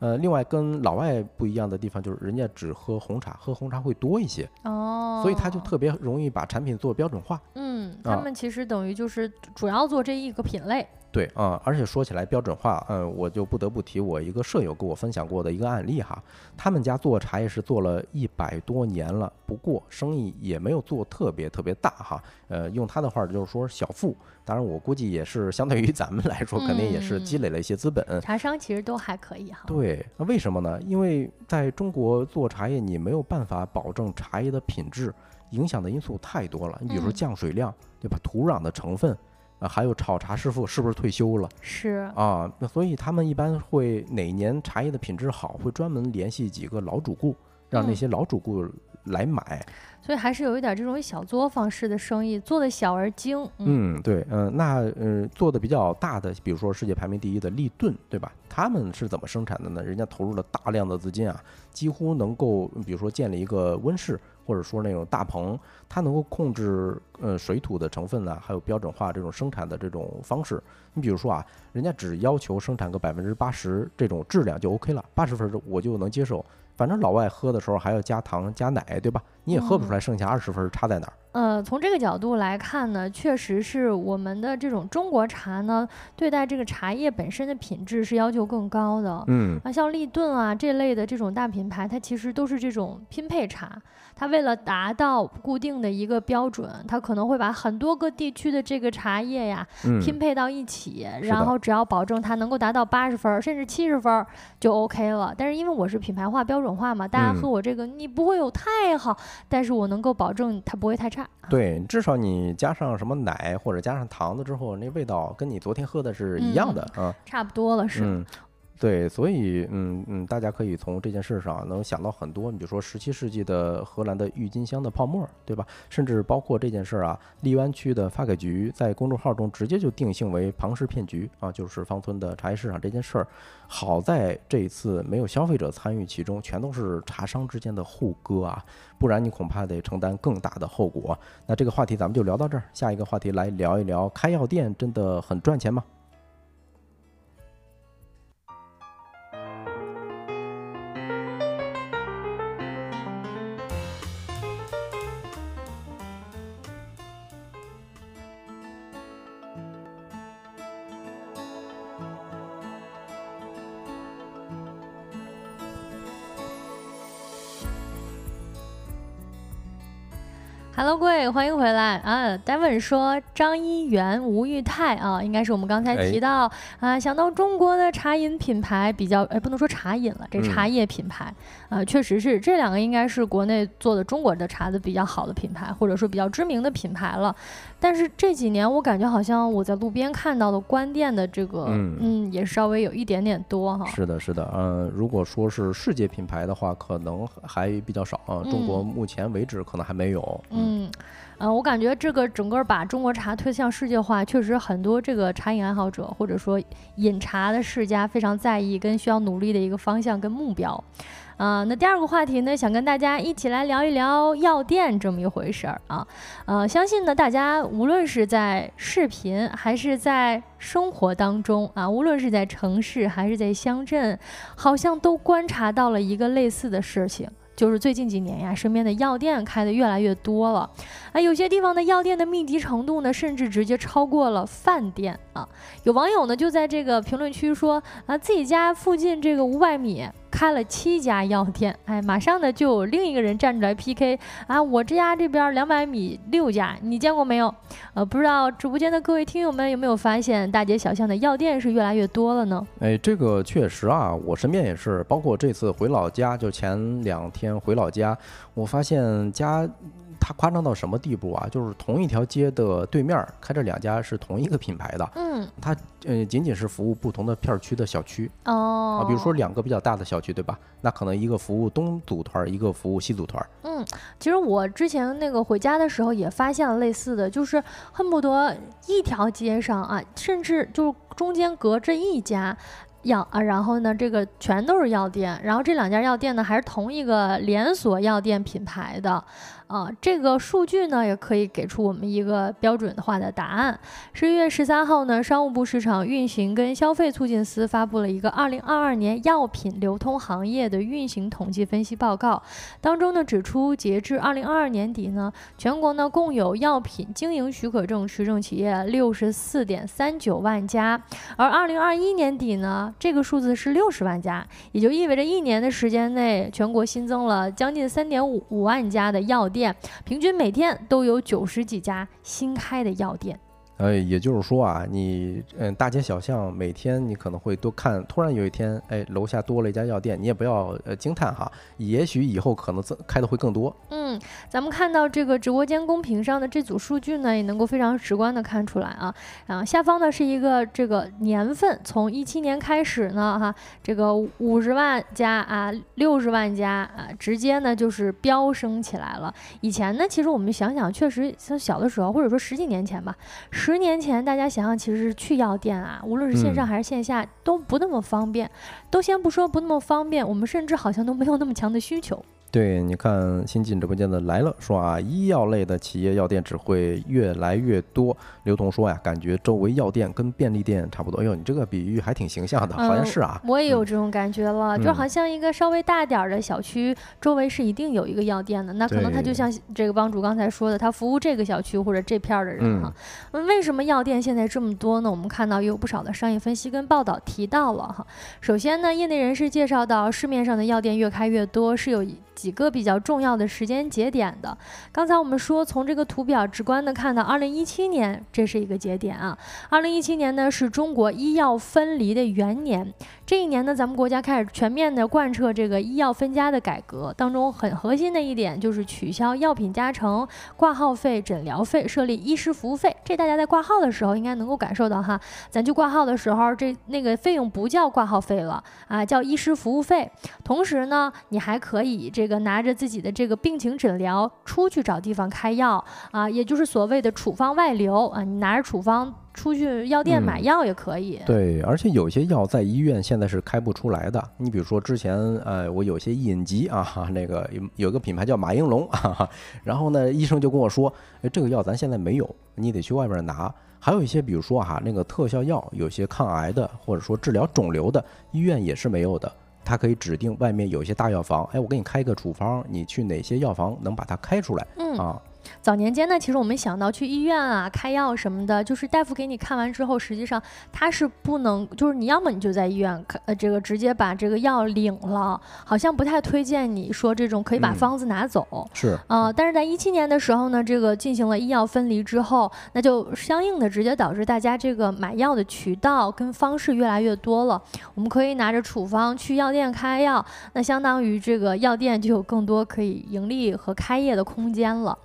呃，另外跟老外不一样的地方就是人家只喝红茶，喝红茶会多一些。哦，所以他就特别容易把产品做标准化。嗯，他啊们其实等于就是主要做这一个品类。对啊、而且说起来标准化，嗯，我就不得不提我一个舍友跟我分享过的一个案例哈。他们家做茶叶是做了一百多年了，不过生意也没有做特别特别大哈。呃，用他的话就是说小富。当然，我估计也是相对于咱们来说，肯定也是积累了一些资本。茶商其实都还可以哈。对，那为什么呢？因为在中国做茶叶，你没有办法保证茶叶的品质，影响的因素太多了。你比如说嗯降水量，对吧？土壤的成分，啊，还有炒茶师傅是不是退休了是，啊？那所以他们一般会哪年茶叶的品质好，会专门联系几个老主顾，让那嗯些老主顾来买。所以还是有一点这种小作坊式的生意，做的小而精。嗯嗯，对，嗯、那呃做的比较大的，比如说世界排名第一的立顿，对吧？他们是怎么生产的呢？人家投入了大量的资金啊，几乎能够，比如说建立一个温室，或者说那种大棚，它能够控制呃水土的成分呢，还有标准化这种生产的这种方式。你比如说啊，人家只要求生产个百分之八十这种质量就 OK 了，八十分我就能接受。反正老外喝的时候还要加糖加奶，对吧？你也喝不出来剩下二十分儿差在哪儿。呃，从这个角度来看呢，确实是我们的这种中国茶呢，对待这个茶叶本身的品质是要求更高的。嗯，啊，像立顿啊这类的这种大品牌，它其实都是这种拼配茶。它为了达到固定的一个标准，它可能会把很多个地区的这个茶叶呀嗯拼配到一起，然后只要保证它能够达到八十分儿甚至七十分儿就 OK 了。但是因为我是品牌化、标准化嘛，大家嗯喝我这个你不会有太好，但是我能够保证它不会太差。对，至少你加上什么奶或者加上糖子之后，那味道跟你昨天喝的是一样的啊。差不多了是。嗯，对，所以嗯嗯，大家可以从这件事上能想到很多，你比如说十七世纪的荷兰的郁金香的泡沫，对吧？甚至包括这件事儿啊，荔湾区的发改局在公众号中直接就定性为庞氏骗局啊，就是芳村的茶叶市场这件事儿。好在这一次没有消费者参与其中，全都是茶商之间的互割啊，不然你恐怕得承担更大的后果。那这个话题咱们就聊到这儿，下一个话题来聊一聊开药店真的很赚钱吗？Hello，各位，欢迎回来啊！Devon 说张一元、吴裕泰啊，应该是我们刚才哎提到、啊，想到中国的茶饮品牌比较，哎，不能说茶饮了，这嗯茶叶品牌啊，确实是这两个应该是国内做的中国的茶的比较好的品牌，或者说比较知名的品牌了。但是这几年我感觉好像我在路边看到的关店的这个，嗯也稍微有一点点多哈。是的，是的，嗯，如果说是世界品牌的话，可能还比较少啊。中国嗯目前为止可能还没有。嗯，嗯呃，我感觉这个整个把中国茶推向世界化，确实很多这个茶饮爱好者或者说饮茶的世家非常在意跟需要努力的一个方向跟目标。啊，那第二个话题呢，想跟大家一起来聊一聊药店这么一回事儿啊。呃，相信呢，大家无论是在视频还是在生活当中啊，无论是在城市还是在乡镇，好像都观察到了一个类似的事情。就是最近几年呀，身边的药店开的越来越多了，啊，有些地方的药店的密集程度呢，甚至直接超过了饭店啊。有网友呢就在这个评论区说啊，自己家附近这个五百米开了七家药店，哎，马上呢就有另一个人站出来 PK 啊，我这家这边两百米六家，你见过没有？呃，不知道直播间的各位听友们有没有发现，大街小巷的药店是越来越多了呢？哎，这个确实啊，我身边也是，包括这次回老家，就前两天回老家，我发现家。它夸张到什么地步啊？就是同一条街的对面开着两家是同一个品牌的，嗯，它呃仅仅是服务不同的片区的小区哦，啊，比如说两个比较大的小区，对吧？那可能一个服务东组团，一个服务西组团。嗯，其实我之前那个回家的时候也发现了类似的，就是恨不得一条街上啊，甚至就是中间隔着一家。药啊，然后呢，这个全都是药店，然后这两家药店呢还是同一个连锁药店品牌的。啊，这个数据呢也可以给出我们一个标准化的答案。十一月十三号呢，商务部市场运行跟消费促进司发布了一个二零二二年药品流通行业的运行统计分析报告，当中呢指出，截至二零二二年底呢，全国呢共有药品经营许可证持证企业六十四点三九万家，而二零二一年底呢，这个数字是六十万家，也就意味着一年的时间内，全国新增了将近三点五五万家的药店。平均每天都有九十几家新开的药店。呃，也就是说啊，你嗯，大街小巷每天你可能会多看，突然有一天，哎，楼下多了一家药店，你也不要呃惊叹哈，也许以后可能增开的会更多。嗯，咱们看到这个直播间公屏上的这组数据呢，也能够非常直观的看出来啊。啊，下方呢是一个这个年份，从一七年开始呢，哈，这个五十万家啊，六十万家啊，直接呢就是飙升起来了。以前呢，其实我们想想，确实像小的时候，或者说十几年前吧，十。十年前，大家想想，其实是去药店啊，无论是线上还是线下，都不那么方便。都先不说不那么方便，我们甚至好像都没有那么强的需求。对，你看新进直播间的来了，说啊，医药类的企业药店只会越来越多。刘同说呀，感觉周围药店跟便利店差不多。哎呦，你这个比喻还挺形象的，好像是啊。我也有这种感觉了，就好像一个稍微大点儿的小区，周围是一定有一个药店的。那可能他就像这个帮主刚才说的，他服务这个小区或者这片儿的人哈。那为什么药店现在这么多呢？我们看到也有不少的商业分析跟报道提到了哈。首先呢，业内人士介绍到，市面上的药店越开越多，是有。几个比较重要的时间节点的，刚才我们说从这个图表直观的看到，二零一七年这是一个节点啊。二零一七年呢是中国医药分离的元年，这一年呢咱们国家开始全面的贯彻这个医药分家的改革，当中很核心的一点就是取消药品加成、挂号费、诊疗费，设立医师服务费。这大家在挂号的时候应该能够感受到哈，咱去挂号的时候，这那个费用不叫挂号费了啊，叫医师服务费。同时呢，你还可以这。个拿着自己的这个病情诊疗出去找地方开药啊，也就是所谓的处方外流啊，你拿着处方出去药店买药也可以。对，而且有些药在医院现在是开不出来的。你比如说之前呃，我有些隐疾啊，(laughs) 那个有有个品牌叫马应龙，(laughs) 然后呢，医生就跟我说，哎，这个药咱现在没有，你得去外边拿。还有一些比如说哈，那个特效药，有些抗癌的或者说治疗肿瘤的，医院也是没有的。他可以指定外面有一些大药房，哎，我给你开一个处方，你去哪些药房能把它开出来？嗯啊。早年间呢，其实我们想到去医院啊开药什么的，就是大夫给你看完之后，实际上他是不能，就是你要么你就在医院看，呃，这个直接把这个药领了，好像不太推荐你说这种可以把方子拿走。是啊，但是在一七年的时候呢，这个进行了医药分离之后，那就相应的直接导致大家这个买药的渠道跟方式越来越多了。我们可以拿着处方去药店开药，那相当于这个药店就有更多可以盈利和开业的空间了。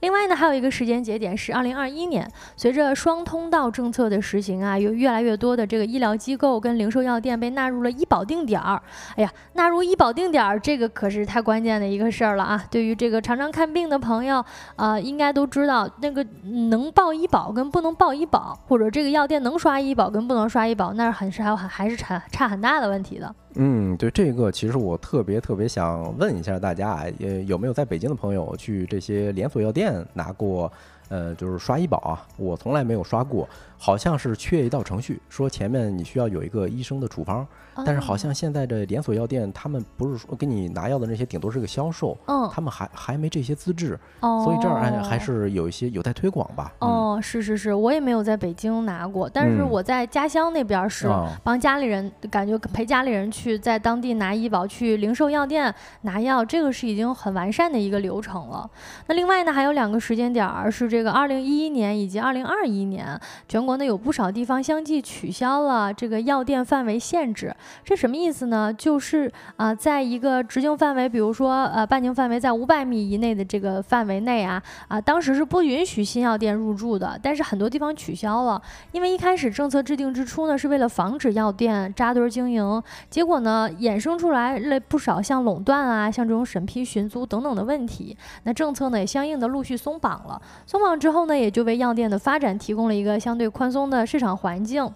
另外呢，还有一个时间节点是二零二一年，随着双通道政策的实行啊，有越来越多的这个医疗机构跟零售药店被纳入了医保定点儿。哎呀，纳入医保定点儿，这个可是太关键的一个事儿了啊！对于这个常常看病的朋友，呃，应该都知道，那个能报医保跟不能报医保，或者这个药店能刷医保跟不能刷医保，那是很是还有还还是差差很大的问题的。嗯，对这个，其实我特别特别想问一下大家啊，呃，有没有在北京的朋友去这些连锁药店拿过？呃，就是刷医保啊，我从来没有刷过，好像是缺一道程序，说前面你需要有一个医生的处方。但是好像现在的连锁药店，他们不是说给你拿药的那些，顶多是个销售，嗯，他们还还没这些资质，哦，所以这儿还还是有一些有待推广吧。哦，是是是，我也没有在北京拿过，但是我在家乡那边是帮家里人，感觉陪家里人去在当地拿医保，去零售药店拿药，这个是已经很完善的一个流程了。那另外呢，还有两个时间点儿是这个二零一一年以及二零二一年，全国呢有不少地方相继取消了这个药店范围限制。这什么意思呢？就是啊，在一个直径范围，比如说呃半径范围在五百米以内的这个范围内啊啊，当时是不允许新药店入驻的。但是很多地方取消了，因为一开始政策制定之初呢，是为了防止药店扎堆经营，结果呢衍生出来了不少像垄断啊、像这种审批寻租等等的问题。那政策呢也相应的陆续松绑了，松绑之后呢，也就为药店的发展提供了一个相对宽松的市场环境。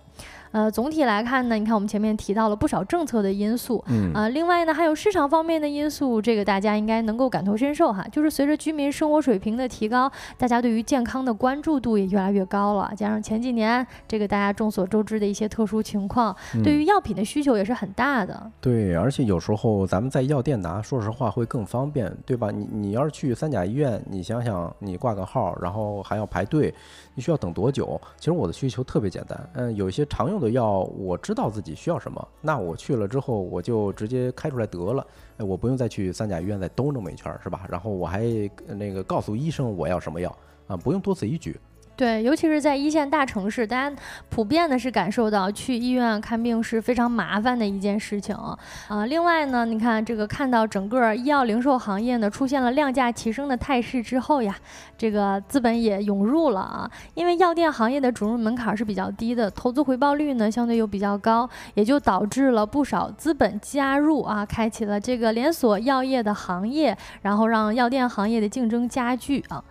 呃，总体来看呢，你看我们前面提到了不少政策的因素，嗯啊，另外呢还有市场方面的因素，这个大家应该能够感同身受哈。就是随着居民生活水平的提高，大家对于健康的关注度也越来越高了。加上前几年这个大家众所周知的一些特殊情况，对于药品的需求也是很大的。对，而且有时候咱们在药店拿，说实话会更方便，对吧？你你要是去三甲医院，你想想你挂个号，然后还要排队，你需要等多久？其实我的需求特别简单，嗯，有一些常用。的药我知道自己需要什么，那我去了之后我就直接开出来得了，哎，我不用再去三甲医院再兜那么一圈，是吧？然后我还那个告诉医生我要什么药啊，不用多此一举。对，尤其是在一线大城市，大家普遍的是感受到去医院看病是非常麻烦的一件事情啊。另外呢，你看这个看到整个医药零售行业呢出现了量价齐升的态势之后呀，这个资本也涌入了啊。因为药店行业的准入门槛是比较低的，投资回报率呢相对又比较高，也就导致了不少资本加入啊，开启了这个连锁药业的行业，然后让药店行业的竞争加剧啊。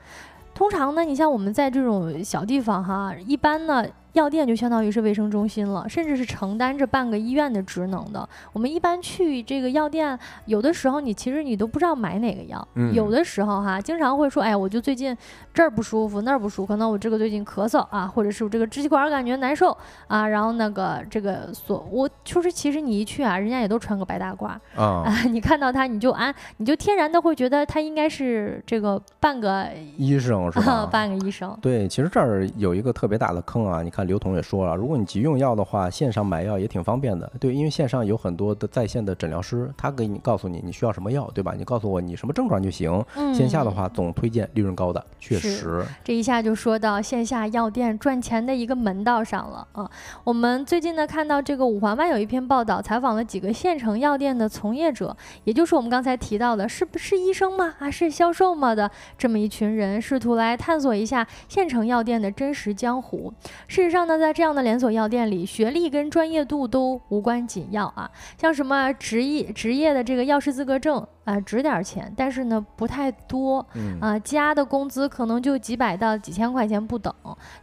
通常呢，你像我们在这种小地方哈，一般呢。药店就相当于是卫生中心了，甚至是承担着半个医院的职能的。我们一般去这个药店，有的时候你其实你都不知道买哪个药。有的时候哈，经常会说，哎，我就最近这儿不舒服，那儿不舒服，可能我这个最近咳嗽啊，或者是我这个支气管感觉难受啊，然后那个这个所，我就是其实你一去啊，人家也都穿个白大褂啊，(laughs) 你看到他你就啊，你就天然的会觉得他应该是这个半个医生是吧？(laughs) 半个医生。对，其实这儿有一个特别大的坑啊，你看。刘彤也说了，如果你急用药的话，线上买药也挺方便的。对，因为线上有很多的在线的诊疗师，他给你告诉你你需要什么药，对吧？你告诉我你什么症状就行。线下的话总推荐利润高的，确实。这一下就说到线下药店赚钱的一个门道上了啊。我们最近呢看到这个五环外有一篇报道，采访了几个县城药店的从业者，也就是我们刚才提到的，是不是医生吗？啊是销售吗的这么一群人，试图来探索一下县城药店的真实江湖。事实上。呢在这样的连锁药店里，学历跟专业度都无关紧要啊，像什么职业职业的这个药师资格证啊，值点钱，但是呢不太多，啊，加的工资可能就几百到几千块钱不等，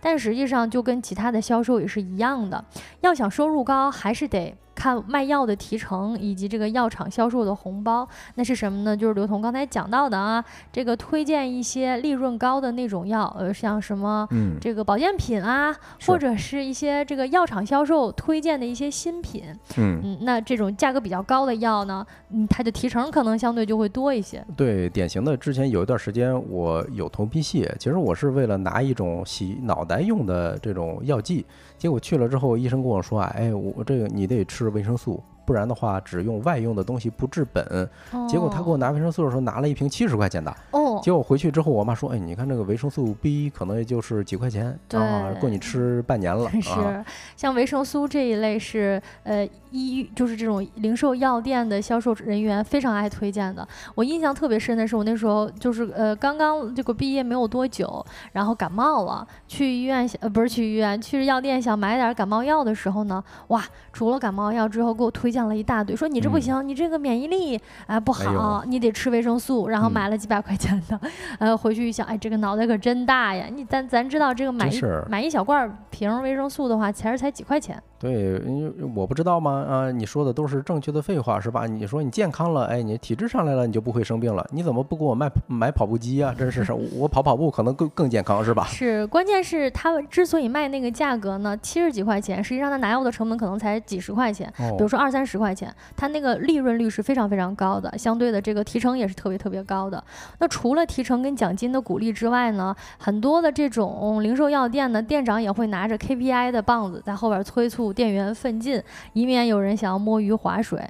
但实际上就跟其他的销售也是一样的，要想收入高，还是得。看卖药的提成以及这个药厂销售的红包，那是什么呢？就是刘彤刚才讲到的啊，这个推荐一些利润高的那种药，呃，像什么这个保健品啊，或者是一些这个药厂销售推荐的一些新品，嗯嗯，那这种价格比较高的药呢，嗯，它的提成可能相对就会多一些。对，典型的之前有一段时间我有头皮屑，其实我是为了拿一种洗脑袋用的这种药剂。结果去了之后，医生跟我说啊，哎，我这个你得吃维生素。不然的话，只用外用的东西不治本。结果他给我拿维生素的时候，拿了一瓶七十块钱的。哦。结果回去之后，我妈说：“哎，你看这个维生素 B 可能也就是几块钱，啊，够你吃半年了。(laughs) ”是，像维生素这一类是呃医就是这种零售药店的销售人员非常爱推荐的。我印象特别深的是，我那时候就是呃刚刚这个毕业没有多久，然后感冒了，去医院呃不是去医院，去药店想买点感冒药的时候呢，哇，除了感冒药之后，给我推。讲了一大堆，说你这不行，你这个免疫力哎不好，你得吃维生素，然后买了几百块钱的，呃，回去一想，哎，这个脑袋可真大呀！你咱咱知道这个买一买一小罐瓶维生素的话，钱儿才几块钱。对，因为我不知道吗？啊，你说的都是正确的废话是吧？你说你健康了，哎，你体质上来了，你就不会生病了。你怎么不给我卖买跑步机啊？真是，我跑跑步可能更更健康是吧？(laughs) 是，关键是他之所以卖那个价格呢，七十几块钱，实际上他拿药的成本可能才几十块钱，比如说二三十块钱，它那个利润率是非常非常高的，相对的这个提成也是特别特别高的。那除了提成跟奖金的鼓励之外呢，很多的这种零售药店呢，店长也会拿着 KPI 的棒子在后边催促。店员奋进，以免有人想要摸鱼划水。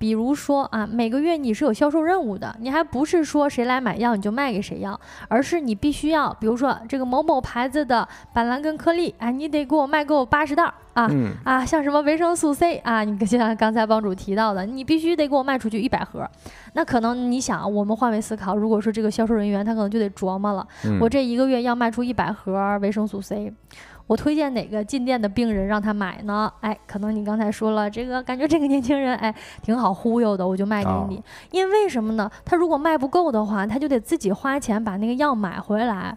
比如说啊，每个月你是有销售任务的，你还不是说谁来买药你就卖给谁药，而是你必须要，比如说这个某某牌子的板蓝根颗粒，哎，你得给我卖够八十袋啊啊，像什么维生素 C 啊，你就像刚才帮主提到的，你必须得给我卖出去一百盒。那可能你想，我们换位思考，如果说这个销售人员他可能就得琢磨了，我这一个月要卖出一百盒维生素 C。我推荐哪个进店的病人让他买呢？哎，可能你刚才说了这个，感觉这个年轻人哎挺好忽悠的，我就卖给你。因为为什么呢？他如果卖不够的话，他就得自己花钱把那个药买回来。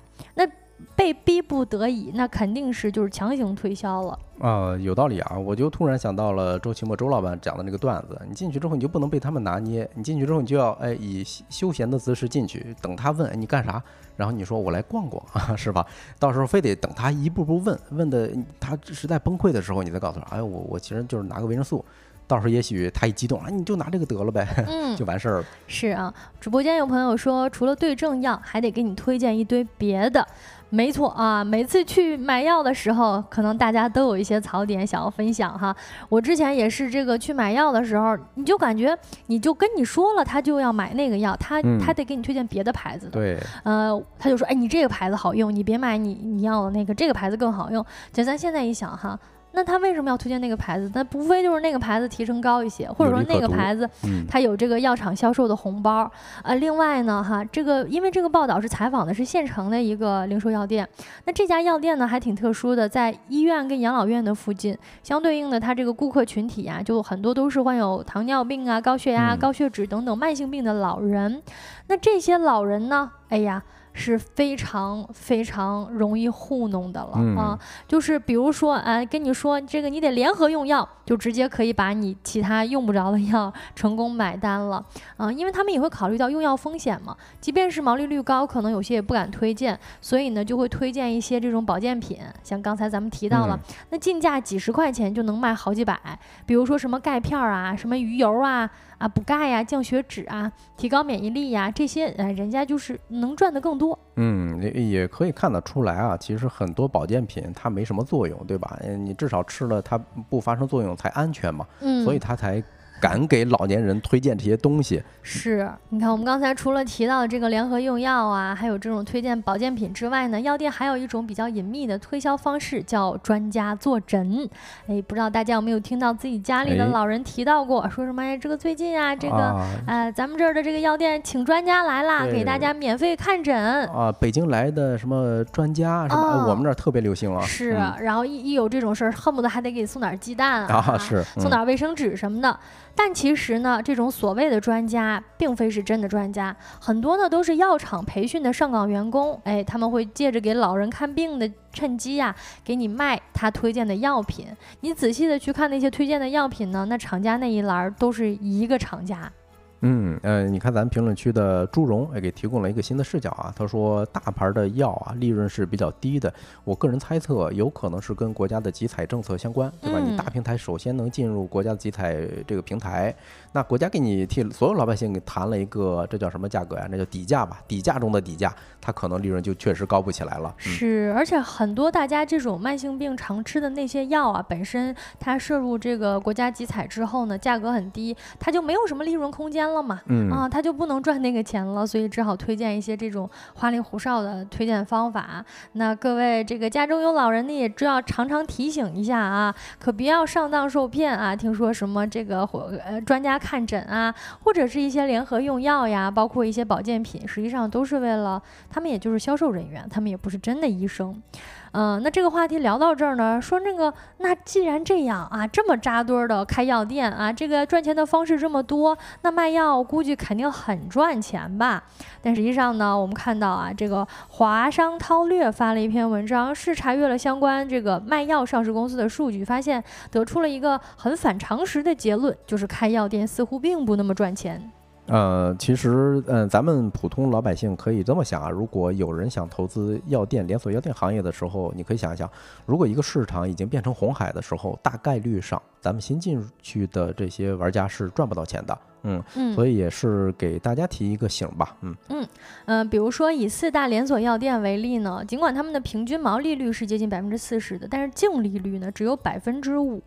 那被逼不得已，那肯定是就是强行推销了。啊，有道理啊！我就突然想到了周奇墨周老板讲的那个段子：你进去之后，你就不能被他们拿捏。你进去之后，你就要哎以休闲的姿势进去，等他问你干啥，然后你说我来逛逛啊，(laughs) 是吧？到时候非得等他一步步问，问的他实在崩溃的时候，你再告诉他：哎，我我其实就是拿个维生素。到时候也许他一激动，哎，你就拿这个得了呗，(laughs) 嗯，就完事儿了。是啊，直播间有朋友说，除了对症药，还得给你推荐一堆别的。没错啊，每次去买药的时候，可能大家都有一些槽点想要分享哈。我之前也是这个去买药的时候，你就感觉你就跟你说了，他就要买那个药，他他得给你推荐别的牌子的。对，呃，他就说，哎，你这个牌子好用，你别买你你要的那个，这个牌子更好用。就咱现在一想哈。那他为什么要推荐那个牌子？那无非就是那个牌子提成高一些，或者说那个牌子它有这个药厂销售的红包？呃，另外呢，哈，这个因为这个报道是采访的是县城的一个零售药店，那这家药店呢还挺特殊的，在医院跟养老院的附近，相对应的它这个顾客群体呀，就很多都是患有糖尿病啊、高血压、高血脂等等慢性病的老人。那这些老人呢，哎呀。是非常非常容易糊弄的了啊！就是比如说，哎，跟你说这个，你得联合用药，就直接可以把你其他用不着的药成功买单了啊！因为他们也会考虑到用药风险嘛，即便是毛利率高，可能有些也不敢推荐，所以呢，就会推荐一些这种保健品，像刚才咱们提到了，那进价几十块钱就能卖好几百，比如说什么钙片啊，什么鱼油啊。啊，补钙呀，降血脂啊，提高免疫力呀，这些，呃，人家就是能赚的更多。嗯，也也可以看得出来啊，其实很多保健品它没什么作用，对吧？你至少吃了它不发生作用才安全嘛。嗯，所以它才。敢给老年人推荐这些东西，是你看，我们刚才除了提到这个联合用药啊，还有这种推荐保健品之外呢，药店还有一种比较隐秘的推销方式，叫专家坐诊。哎，不知道大家有没有听到自己家里的老人提到过，说什么？哎，这个最近啊，这个呃，咱们这儿的这个药店请专家来啦，给大家免费看诊啊。北京来的什么专家什么？我们这儿特别流行啊。是，然后一一有这种事儿，恨不得还得给送点鸡蛋啊，是送点卫生纸什么的。但其实呢，这种所谓的专家，并非是真的专家，很多呢都是药厂培训的上岗员工。哎，他们会借着给老人看病的趁机呀，给你卖他推荐的药品。你仔细的去看那些推荐的药品呢，那厂家那一栏都是一个厂家。嗯呃，你看咱们评论区的朱荣也给提供了一个新的视角啊。他说，大牌的药啊，利润是比较低的。我个人猜测，有可能是跟国家的集采政策相关，对吧？你大平台首先能进入国家的集采这个平台。那国家给你替所有老百姓给谈了一个，这叫什么价格呀？那叫底价吧，底价中的底价，它可能利润就确实高不起来了。是，而且很多大家这种慢性病常吃的那些药啊，本身它摄入这个国家集采之后呢，价格很低，它就没有什么利润空间了嘛。嗯啊，他就不能赚那个钱了，所以只好推荐一些这种花里胡哨的推荐方法。那各位这个家中有老人的，也就要常常提醒一下啊，可不要上当受骗啊！听说什么这个呃专家。看诊啊，或者是一些联合用药呀，包括一些保健品，实际上都是为了他们，也就是销售人员，他们也不是真的医生。嗯，那这个话题聊到这儿呢，说那个，那既然这样啊，这么扎堆儿的开药店啊，这个赚钱的方式这么多，那卖药估计肯定很赚钱吧？但实际上呢，我们看到啊，这个华商韬略发了一篇文章，是查阅了相关这个卖药上市公司的数据，发现得出了一个很反常识的结论，就是开药店似乎并不那么赚钱。呃，其实，嗯，咱们普通老百姓可以这么想啊，如果有人想投资药店、连锁药店行业的时候，你可以想一想，如果一个市场已经变成红海的时候，大概率上咱们新进去的这些玩家是赚不到钱的。嗯嗯，所以也是给大家提一个醒吧。嗯嗯嗯，比如说以四大连锁药店为例呢，尽管他们的平均毛利率是接近百分之四十的，但是净利率呢只有百分之五。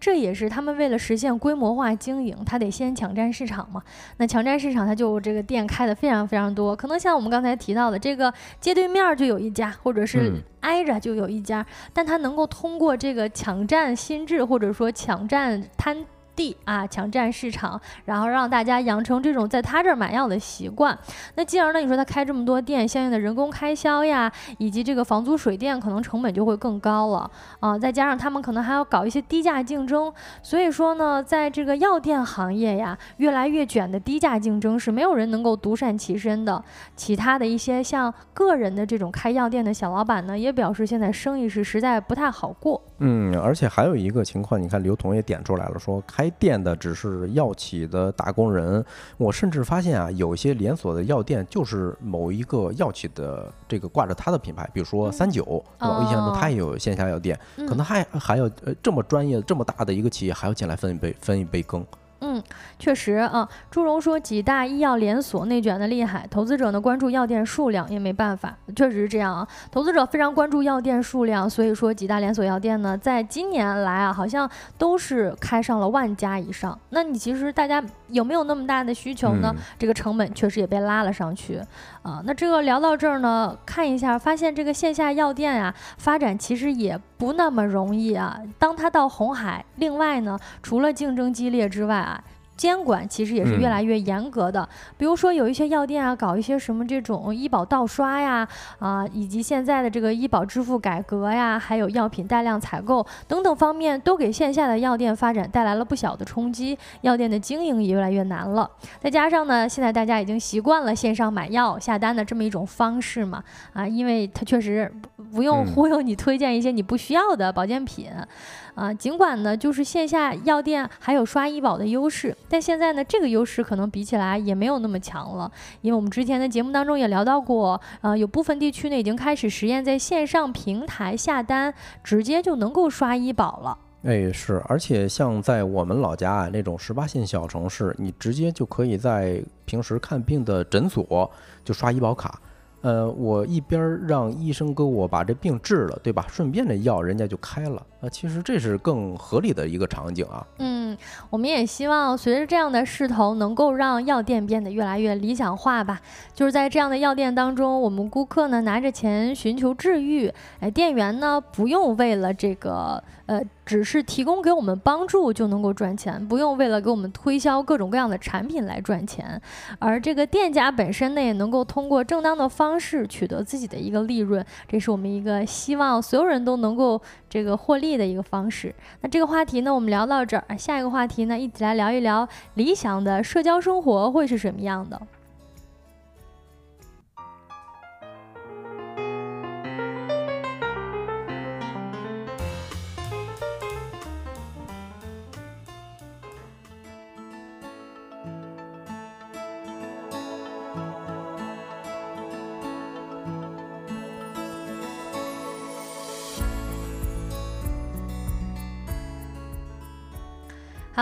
这也是他们为了实现规模化经营，他得先抢占市场嘛。那抢占市场，他就这个店开的非常非常多，可能像我们刚才提到的，这个街对面就有一家，或者是挨着就有一家，但他能够通过这个抢占心智，或者说抢占摊。地啊，抢占市场，然后让大家养成这种在他这儿买药的习惯。那进而呢，你说他开这么多店，相应的人工开销呀，以及这个房租水电，可能成本就会更高了啊。再加上他们可能还要搞一些低价竞争，所以说呢，在这个药店行业呀，越来越卷的低价竞争是没有人能够独善其身的。其他的一些像个人的这种开药店的小老板呢，也表示现在生意是实在不太好过。嗯，而且还有一个情况，你看刘同也点出来了，说开店的只是药企的打工人。我甚至发现啊，有些连锁的药店就是某一个药企的这个挂着它的品牌，比如说三九，我印象中它也有线下药店，可能还还要呃这么专业、这么大的一个企业还要进来分一杯分一杯羹。嗯，确实啊，朱荣说几大医药连锁内卷的厉害，投资者呢关注药店数量也没办法，确实是这样啊。投资者非常关注药店数量，所以说几大连锁药店呢，在今年来啊，好像都是开上了万家以上。那你其实大家有没有那么大的需求呢？这个成本确实也被拉了上去啊。那这个聊到这儿呢，看一下发现这个线下药店啊，发展其实也不那么容易啊。当它到红海，另外呢，除了竞争激烈之外啊。监管其实也是越来越严格的，比如说有一些药店啊，搞一些什么这种医保盗刷呀，啊，以及现在的这个医保支付改革呀，还有药品大量采购等等方面，都给线下的药店发展带来了不小的冲击，药店的经营也越来越难了。再加上呢，现在大家已经习惯了线上买药下单的这么一种方式嘛，啊，因为它确实不用忽悠你推荐一些你不需要的保健品。啊，尽管呢，就是线下药店还有刷医保的优势，但现在呢，这个优势可能比起来也没有那么强了。因为我们之前的节目当中也聊到过，呃，有部分地区呢已经开始实验在线上平台下单，直接就能够刷医保了。哎，是，而且像在我们老家啊那种十八线小城市，你直接就可以在平时看病的诊所就刷医保卡。呃，我一边让医生给我把这病治了，对吧？顺便这药人家就开了，呃，其实这是更合理的一个场景啊。嗯，我们也希望随着这样的势头，能够让药店变得越来越理想化吧。就是在这样的药店当中，我们顾客呢拿着钱寻求治愈，哎，店员呢不用为了这个。呃，只是提供给我们帮助就能够赚钱，不用为了给我们推销各种各样的产品来赚钱。而这个店家本身呢，也能够通过正当的方式取得自己的一个利润，这是我们一个希望所有人都能够这个获利的一个方式。那这个话题呢，我们聊到这儿，下一个话题呢，一起来聊一聊理想的社交生活会是什么样的。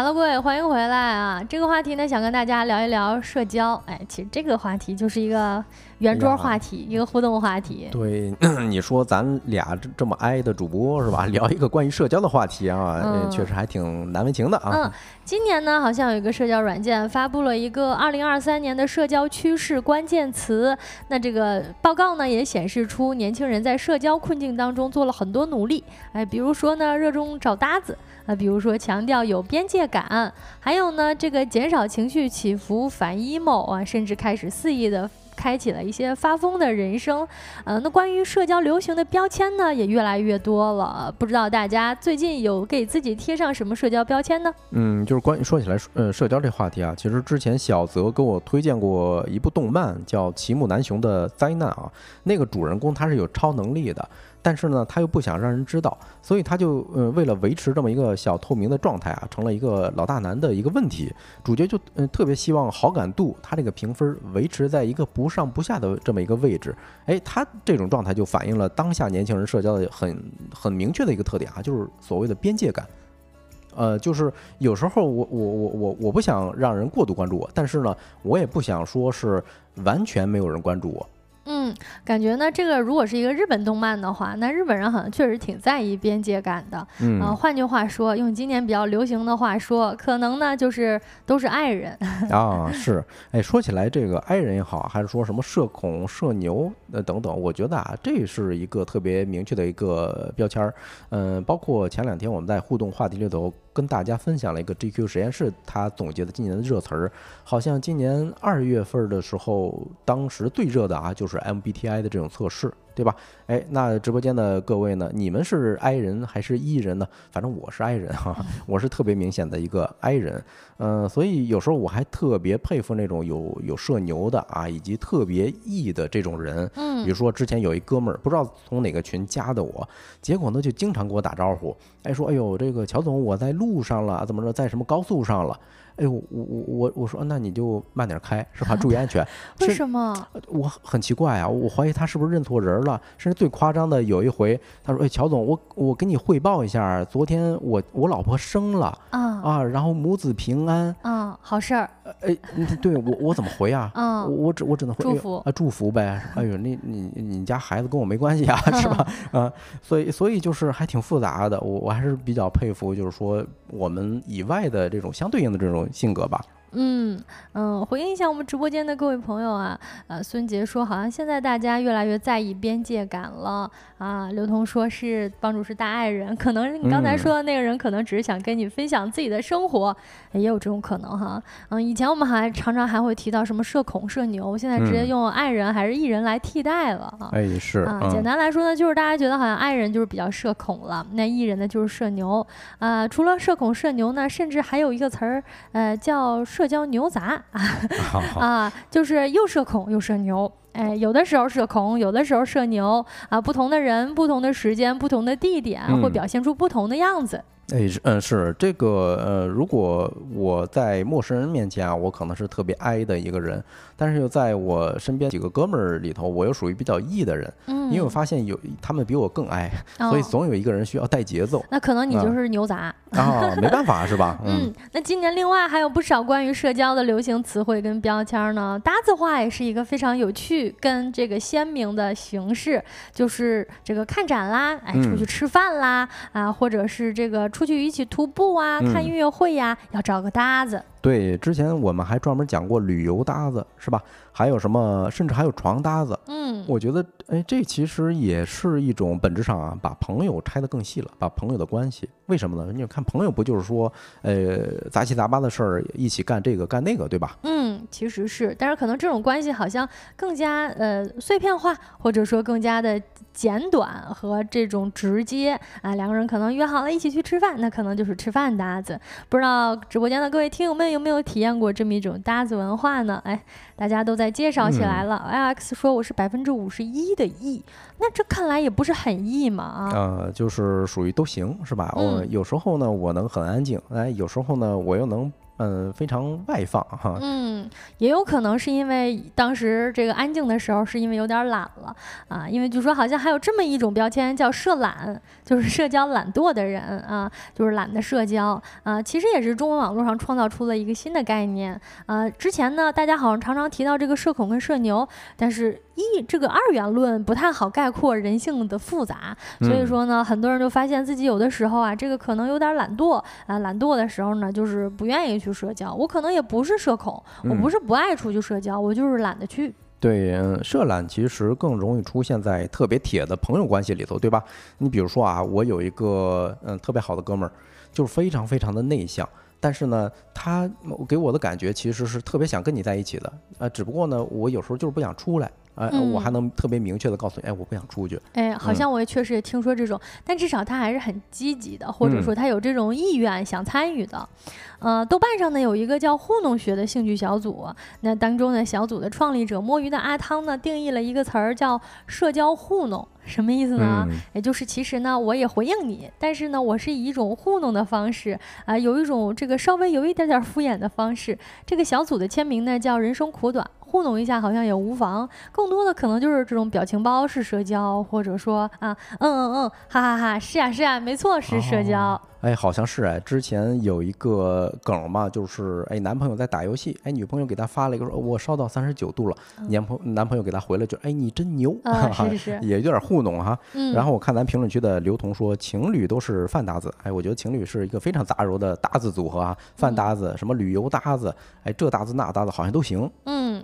Hello，各位，欢迎回来啊！这个话题呢，想跟大家聊一聊社交。哎，其实这个话题就是一个圆桌话题，一个互动话题。对，你说咱俩这这么挨的主播是吧？聊一个关于社交的话题啊，确实还挺难为情的啊。嗯，今年呢，好像有一个社交软件发布了一个二零二三年的社交趋势关键词。那这个报告呢，也显示出年轻人在社交困境当中做了很多努力。哎，比如说呢，热衷找搭子。啊，比如说强调有边界感，还有呢，这个减少情绪起伏，反 emo 啊，甚至开始肆意的。开启了一些发疯的人生。呃，那关于社交流行的标签呢，也越来越多了。不知道大家最近有给自己贴上什么社交标签呢？嗯，就是关于说起来，呃，社交这话题啊，其实之前小泽给我推荐过一部动漫，叫《齐木楠雄的灾难》啊，那个主人公他是有超能力的。但是呢，他又不想让人知道，所以他就呃为了维持这么一个小透明的状态啊，成了一个老大难的一个问题。主角就嗯特别希望好感度他这个评分维持在一个不上不下的这么一个位置。哎，他这种状态就反映了当下年轻人社交的很很明确的一个特点啊，就是所谓的边界感。呃，就是有时候我我我我我不想让人过度关注我，但是呢，我也不想说是完全没有人关注我。嗯，感觉呢，这个如果是一个日本动漫的话，那日本人好像确实挺在意边界感的。嗯，啊，换句话说，用今年比较流行的话说，可能呢就是都是爱人 (laughs) 啊。是，哎，说起来这个爱人也好，还是说什么社恐、社牛呃等等，我觉得啊，这是一个特别明确的一个标签儿。嗯，包括前两天我们在互动话题里头。跟大家分享了一个 GQ 实验室他总结的今年的热词儿，好像今年二月份的时候，当时最热的啊就是 MBTI 的这种测试。对吧？哎，那直播间的各位呢？你们是 I 人还是 E 人呢？反正我是 I 人哈，(laughs) 我是特别明显的一个 I 人。嗯，所以有时候我还特别佩服那种有有社牛的啊，以及特别 E 的这种人。嗯，比如说之前有一哥们儿，不知道从哪个群加的我，结果呢就经常给我打招呼，哎说，哎呦，这个乔总，我在路上了，怎么着，在什么高速上了。哎呦，我我我我说，那你就慢点开，是吧？注意安全。为什么？我很奇怪啊，我怀疑他是不是认错人了。甚至最夸张的有一回，他说：“哎，乔总，我我给你汇报一下，昨天我我老婆生了啊啊，然后母子平安啊，好事儿。”哎，对我我怎么回啊？(laughs) 嗯，我我只我只能回祝福啊，祝福呗。(laughs) 哎呦，你你你家孩子跟我没关系啊，是吧？(laughs) 啊，所以所以就是还挺复杂的。我我还是比较佩服，就是说我们以外的这种相对应的这种性格吧。嗯嗯，回应一下我们直播间的各位朋友啊，呃，孙杰说好像现在大家越来越在意边界感了啊。刘同说是帮主是大爱人，可能你刚才说的那个人可能只是想跟你分享自己的生活，也有这种可能哈。嗯，以前我们还常常还会提到什么社恐、社牛，现在直接用爱人还是艺人来替代了啊。哎，是啊，简单来说呢，就是大家觉得好像爱人就是比较社恐了，那艺人呢就是社牛啊。除了社恐、社牛呢，甚至还有一个词儿，呃，叫。社交牛杂 (laughs) 啊，就是又社恐又社牛，哎，有的时候社恐，有的时候社牛啊，不同的人、不同的时间、不同的地点，会表现出不同的样子。哎，嗯，是这个，呃，如果我在陌生人面前啊，我可能是特别 I 的一个人，但是又在我身边几个哥们儿里头，我又属于比较 E 的人，嗯，因为我发现有他们比我更 I，所以总有一个人需要带节奏。那可能你就是牛杂啊，没办法是吧？(laughs) 嗯，那今年另外还有不少关于社交的流行词汇跟标签呢，搭子话也是一个非常有趣跟这个鲜明的形式，就是这个看展啦，哎，出去吃饭啦，啊，或者是这个。出去一起徒步啊，看音乐会呀，要找个搭子。对，之前我们还专门讲过旅游搭子，是吧？还有什么，甚至还有床搭子。嗯，我觉得，哎，这其实也是一种本质上啊，把朋友拆得更细了，把朋友的关系。为什么呢？你看，朋友不就是说，呃，杂七杂八的事儿一起干这个干那个，对吧？嗯，其实是，但是可能这种关系好像更加呃碎片化，或者说更加的简短和这种直接啊。两个人可能约好了一起去吃饭，那可能就是吃饭搭子。不知道直播间的各位听友们。有没有体验过这么一种搭子文化呢？哎，大家都在介绍起来了。Alex 说我是百分之五十一的 E，那这看来也不是很 E 嘛啊？呃，就是属于都行是吧？我有时候呢，我能很安静，哎，有时候呢，我又能。嗯，非常外放哈。嗯，也有可能是因为当时这个安静的时候，是因为有点懒了啊。因为据说好像还有这么一种标签叫社懒，就是社交懒惰的人啊，就是懒得社交啊。其实也是中文网络上创造出了一个新的概念啊。之前呢，大家好像常常提到这个社恐跟社牛，但是。一这个二元论不太好概括人性的复杂，所以说呢，很多人就发现自己有的时候啊，这个可能有点懒惰啊，懒惰的时候呢，就是不愿意去社交。我可能也不是社恐，我不是不爱出去社交，我就是懒得去。对，社懒其实更容易出现在特别铁的朋友关系里头，对吧？你比如说啊，我有一个嗯特别好的哥们儿，就是非常非常的内向。但是呢，他给我的感觉其实是特别想跟你在一起的，呃，只不过呢，我有时候就是不想出来。哎，我还能特别明确的告诉你，哎，我不想出去。哎，好像我也确实也听说这种，但至少他还是很积极的，或者说他有这种意愿想参与的。呃，豆瓣上呢有一个叫“糊弄学”的兴趣小组，那当中呢小组的创立者摸鱼的阿汤呢定义了一个词儿叫“社交糊弄”，什么意思呢？也就是其实呢我也回应你，但是呢我是以一种糊弄的方式啊，有一种这个稍微有一点点敷衍的方式。这个小组的签名呢叫“人生苦短”。糊弄一下好像也无妨，更多的可能就是这种表情包式社交，或者说啊，嗯嗯嗯，哈哈哈，是呀是呀，没错是社交。哎，好像是哎，之前有一个梗嘛，就是哎，男朋友在打游戏，哎，女朋友给他发了一个说，我烧到三十九度了，男朋男朋友给他回了句，哎，你真牛，(laughs) 是是是，也有点糊弄哈。然后我看咱评论区的刘同说，情侣都是饭搭子，哎，我觉得情侣是一个非常杂糅的搭子组合啊，饭搭子，什么旅游搭子，哎，这搭子那搭子好像都行。嗯。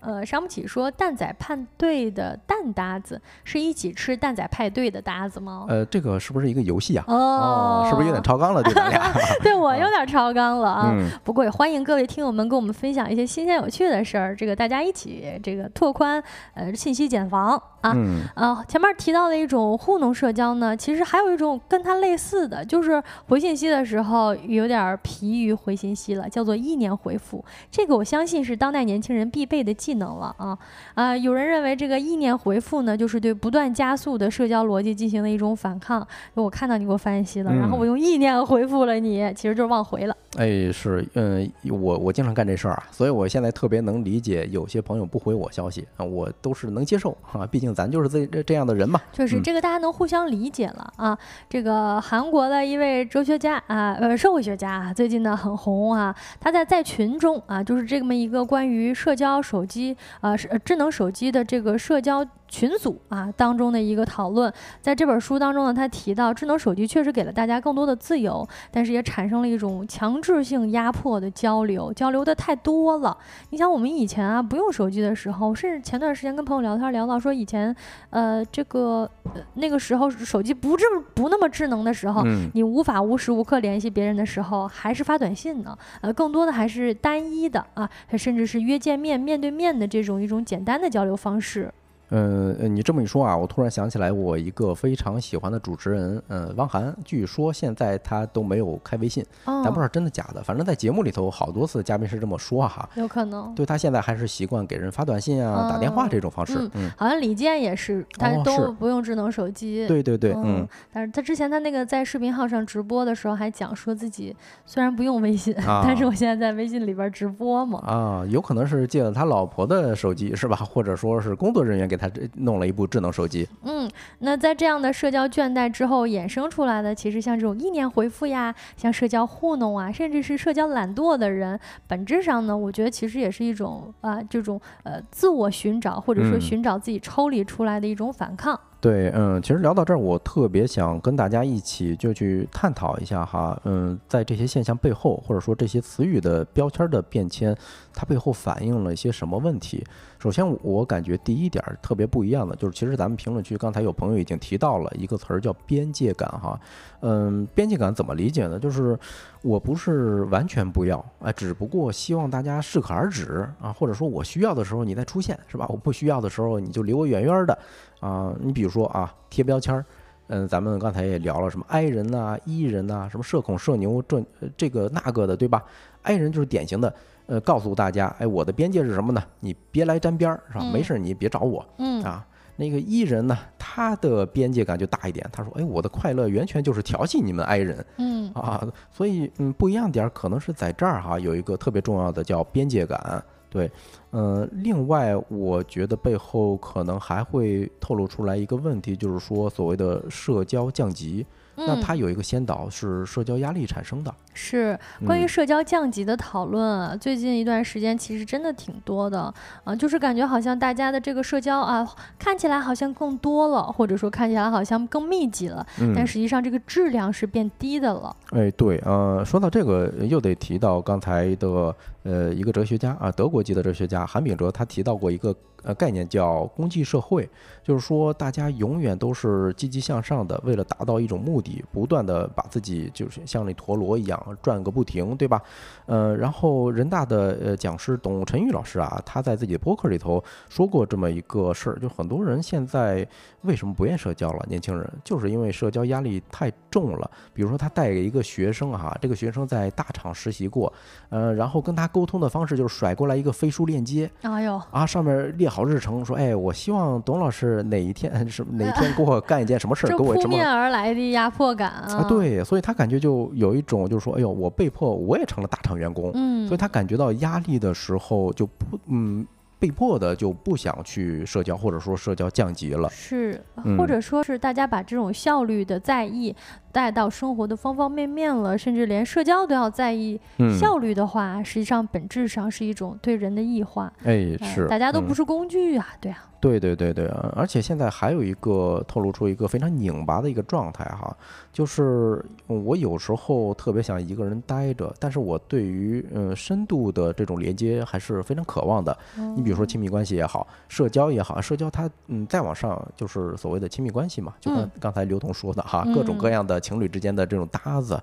呃，伤不起说蛋仔派对的蛋搭子是一起吃蛋仔派对的搭子吗？呃，这个是不是一个游戏啊？哦，是不是有点超纲了？(laughs) 对咱俩？对我有点超纲了啊。不过也欢迎各位听友们跟我们分享一些新鲜有趣的事儿，这个大家一起这个拓宽呃信息茧房啊。啊，前面提到的一种糊弄社交呢，其实还有一种跟它类似的，就是回信息的时候有点疲于回信息了，叫做意念回复。这个我相信是当代年轻人必备的。技能了啊啊！有人认为这个意念回复呢，就是对不断加速的社交逻辑进行的一种反抗。我看到你给我发信息了，然后我用意念回复了你，其实就是忘回了。哎，是，嗯，我我经常干这事儿啊，所以我现在特别能理解有些朋友不回我消息啊，我都是能接受啊，毕竟咱就是这这这样的人嘛。就是这个大家能互相理解了啊。这个韩国的一位哲学家啊，呃，社会学家啊，最近呢很红啊，他在在群中啊，就是这么一个关于社交手机。机啊，是智能手机的这个社交。群组啊当中的一个讨论，在这本书当中呢，他提到智能手机确实给了大家更多的自由，但是也产生了一种强制性压迫的交流，交流的太多了。你想，我们以前啊不用手机的时候，甚至前段时间跟朋友聊天聊到说，以前呃这个那个时候手机不这么不那么智能的时候，你无法无时无刻联系别人的时候，还是发短信呢，呃更多的还是单一的啊，甚至是约见面面对面的这种一种简单的交流方式。嗯，你这么一说啊，我突然想起来，我一个非常喜欢的主持人，嗯，汪涵，据说现在他都没有开微信，咱不知道真的假的。反正在节目里头，好多次嘉宾是这么说哈，有可能。对他现在还是习惯给人发短信啊、打电话这种方式。嗯，好像李健也是，他都不用智能手机。对对对，嗯。但是他之前他那个在视频号上直播的时候还讲说自己虽然不用微信，但是我现在在微信里边直播嘛。啊，有可能是借了他老婆的手机是吧？或者说是工作人员给。他这弄了一部智能手机。嗯，那在这样的社交倦怠之后衍生出来的，其实像这种意念回复呀，像社交糊弄啊，甚至是社交懒惰的人，本质上呢，我觉得其实也是一种啊，这种呃自我寻找或者说寻找自己抽离出来的一种反抗。对，嗯，其实聊到这儿，我特别想跟大家一起就去探讨一下哈，嗯，在这些现象背后，或者说这些词语的标签的变迁，它背后反映了一些什么问题？首先，我感觉第一点特别不一样的，就是其实咱们评论区刚才有朋友已经提到了一个词儿叫边界感哈，嗯，边界感怎么理解呢？就是我不是完全不要，哎，只不过希望大家适可而止啊，或者说我需要的时候你再出现，是吧？我不需要的时候你就离我远远的啊。你比如说啊，贴标签儿，嗯，咱们刚才也聊了什么 I 人呐、E 人呐，什么社恐、社牛这这个那个的，对吧？I 人就是典型的。呃，告诉大家，哎，我的边界是什么呢？你别来沾边儿，是吧？没事，你别找我。嗯啊，那个艺人呢，他的边界感就大一点。他说，哎，我的快乐源泉就是调戏你们 I 人。嗯啊，所以嗯，不一样点儿，可能是在这儿哈，有一个特别重要的叫边界感。对，嗯，另外我觉得背后可能还会透露出来一个问题，就是说所谓的社交降级。那它有一个先导是社交压力产生的，是关于社交降级的讨论啊。最近一段时间其实真的挺多的啊，就是感觉好像大家的这个社交啊，看起来好像更多了，或者说看起来好像更密集了，但实际上这个质量是变低的了。哎，对，呃，说到这个又得提到刚才的呃一个哲学家啊，德国籍的哲学家韩炳哲，他提到过一个。呃，概念叫公济社会，就是说大家永远都是积极向上的，为了达到一种目的。不断的把自己就是像那陀螺一样转个不停，对吧？呃，然后人大的呃讲师董晨宇老师啊，他在自己的博客里头说过这么一个事儿，就很多人现在为什么不愿社交了？年轻人就是因为社交压力太重了。比如说他带给一个学生哈，这个学生在大厂实习过，呃，然后跟他沟通的方式就是甩过来一个飞书链接，哎呦啊，上面列好日程，说哎，我希望董老师哪一天是哪天给我干一件什么事儿，(laughs) 给我这么扑面而来的压迫感啊！对，所以他感觉就有一种就是说，哎呦，我被迫我也成了大厂员工，嗯，所以他感觉到压力的时候就不嗯。被迫的就不想去社交，或者说社交降级了，是，或者说是大家把这种效率的在意带到生活的方方面面了，甚至连社交都要在意效率的话，实际上本质上是一种对人的异化。哎，是，大家都不是工具啊，对啊。对对对对，而且现在还有一个透露出一个非常拧巴的一个状态哈，就是我有时候特别想一个人待着，但是我对于嗯深度的这种连接还是非常渴望的。你比如说亲密关系也好，社交也好，社交它嗯再往上就是所谓的亲密关系嘛，就跟刚才刘同说的哈，各种各样的情侣之间的这种搭子。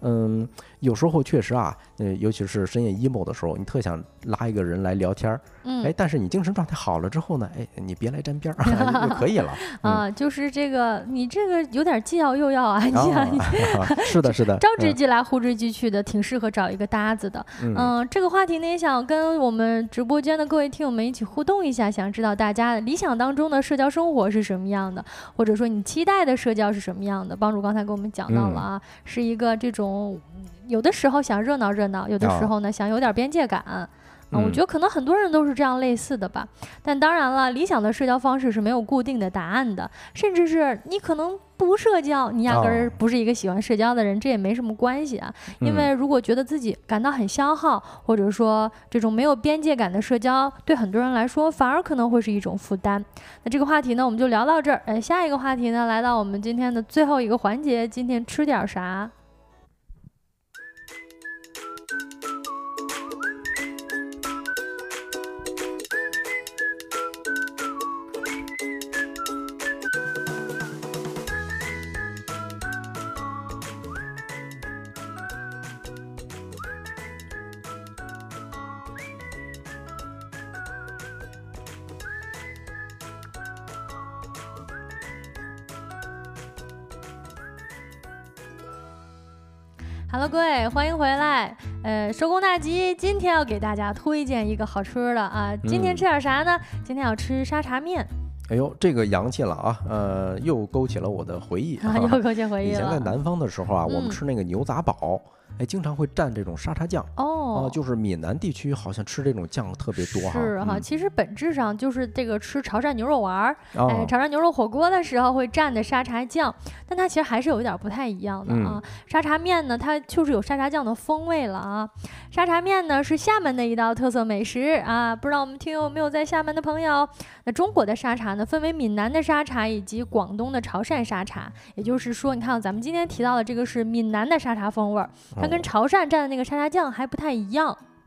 嗯，有时候确实啊，呃，尤其是深夜 emo 的时候，你特想拉一个人来聊天儿，嗯，哎，但是你精神状态好了之后呢，哎，你别来沾边儿 (laughs) 就可以了 (laughs) 啊。就是这个，你这个有点既要又要啊，你 (laughs) 是的，是的，招之即来，呼之即去的，挺适合找一个搭子的。嗯，这个话题呢，也想跟我们直播间的各位听友们一起互动一下，想知道大家理想当中的社交生活是什么样的，或者说你期待的社交是什么样的？帮主刚才给我们讲到了啊，是一个这种。有的时候想热闹热闹，有的时候呢想有点边界感啊。我觉得可能很多人都是这样类似的吧。但当然了，理想的社交方式是没有固定的答案的，甚至是你可能不社交，你压根儿不是一个喜欢社交的人，这也没什么关系啊。因为如果觉得自己感到很消耗，或者说这种没有边界感的社交，对很多人来说反而可能会是一种负担。那这个话题呢，我们就聊到这儿。哎，下一个话题呢，来到我们今天的最后一个环节，今天吃点啥？Hello，各位，欢迎回来。呃，收工大吉，今天要给大家推荐一个好吃的啊。今天吃点啥呢？今天要吃沙茶面。哎呦，这个洋气了啊！呃，又勾起了我的回忆啊，(laughs) 又勾起回忆了。以前在南方的时候啊，我们吃那个牛杂煲。哎，经常会蘸这种沙茶酱哦，就是闽南地区好像吃这种酱特别多哈。是哈，其实本质上就是这个吃潮汕牛肉丸儿，哎，潮汕牛肉火锅的时候会蘸的沙茶酱，但它其实还是有一点不太一样的啊。沙茶面呢，它就是有沙茶酱的风味了啊。沙茶面呢是厦门的一道特色美食啊，不知道我们听友有没有在厦门的朋友？那中国的沙茶呢，分为闽南的沙茶以及广东的潮汕沙茶，也就是说，你看咱们今天提到的这个是闽南的沙茶风味儿。它跟潮汕蘸的那个沙茶酱还不太一样，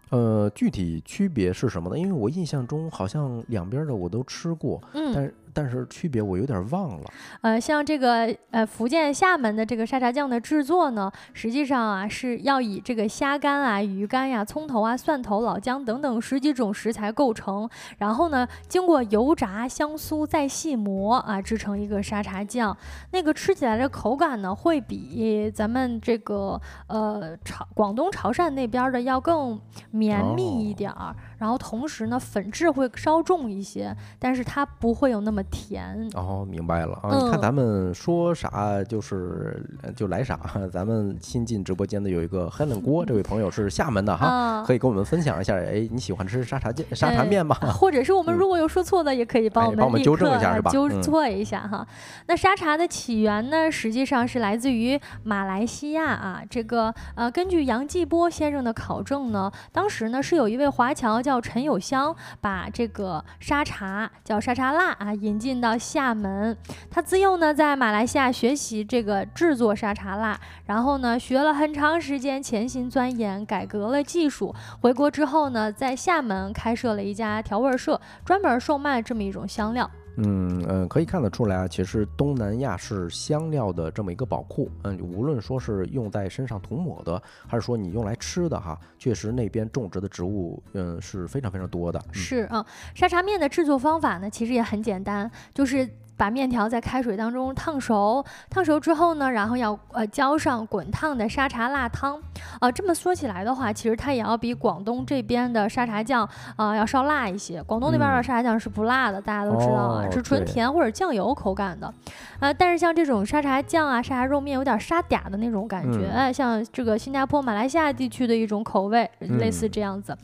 呃，具体区别是什么呢？因为我印象中好像两边的我都吃过，嗯，但是。但是区别我有点忘了。呃，像这个呃福建厦门的这个沙茶酱的制作呢，实际上啊是要以这个虾干啊、鱼干呀、葱头啊、蒜头、老姜等等十几种食材构成，然后呢经过油炸、香酥再细磨啊，制成一个沙茶酱。那个吃起来的口感呢，会比咱们这个呃潮广东潮汕那边的要更绵密一点儿。然后同时呢，粉质会稍重一些，但是它不会有那么甜。哦，明白了啊！你看咱们说啥就是就来啥。(laughs) 咱们新进直播间的有一个黑冷锅，这位朋友是厦门的哈，可以跟我们分享一下。哎，你喜欢吃沙茶面沙茶面吗？或者是我们如果有说错的，也可以帮我们帮我们纠正一下是吧？纠错一下哈。那沙茶的起源呢，实际上是来自于马来西亚啊。这个呃，根据杨继波先生的考证呢，当时呢是有一位华侨。叫陈友香把这个沙茶叫沙茶辣啊引进到厦门，他自幼呢在马来西亚学习这个制作沙茶辣，然后呢学了很长时间，潜心钻研，改革了技术。回国之后呢，在厦门开设了一家调味社，专门售卖这么一种香料。嗯嗯，可以看得出来啊，其实东南亚是香料的这么一个宝库。嗯，无论说是用在身上涂抹的，还是说你用来吃的哈，确实那边种植的植物，嗯，是非常非常多的。是啊，沙茶面的制作方法呢，其实也很简单，就是。把面条在开水当中烫熟，烫熟之后呢，然后要呃浇上滚烫的沙茶辣汤，呃，这么说起来的话，其实它也要比广东这边的沙茶酱啊要稍辣一些。广东那边的沙茶酱是不辣的，大家都知道啊，是纯甜或者酱油口感的。呃，但是像这种沙茶酱啊、沙茶肉面有点沙嗲的那种感觉，哎，像这个新加坡、马来西亚地区的一种口味，类似这样子。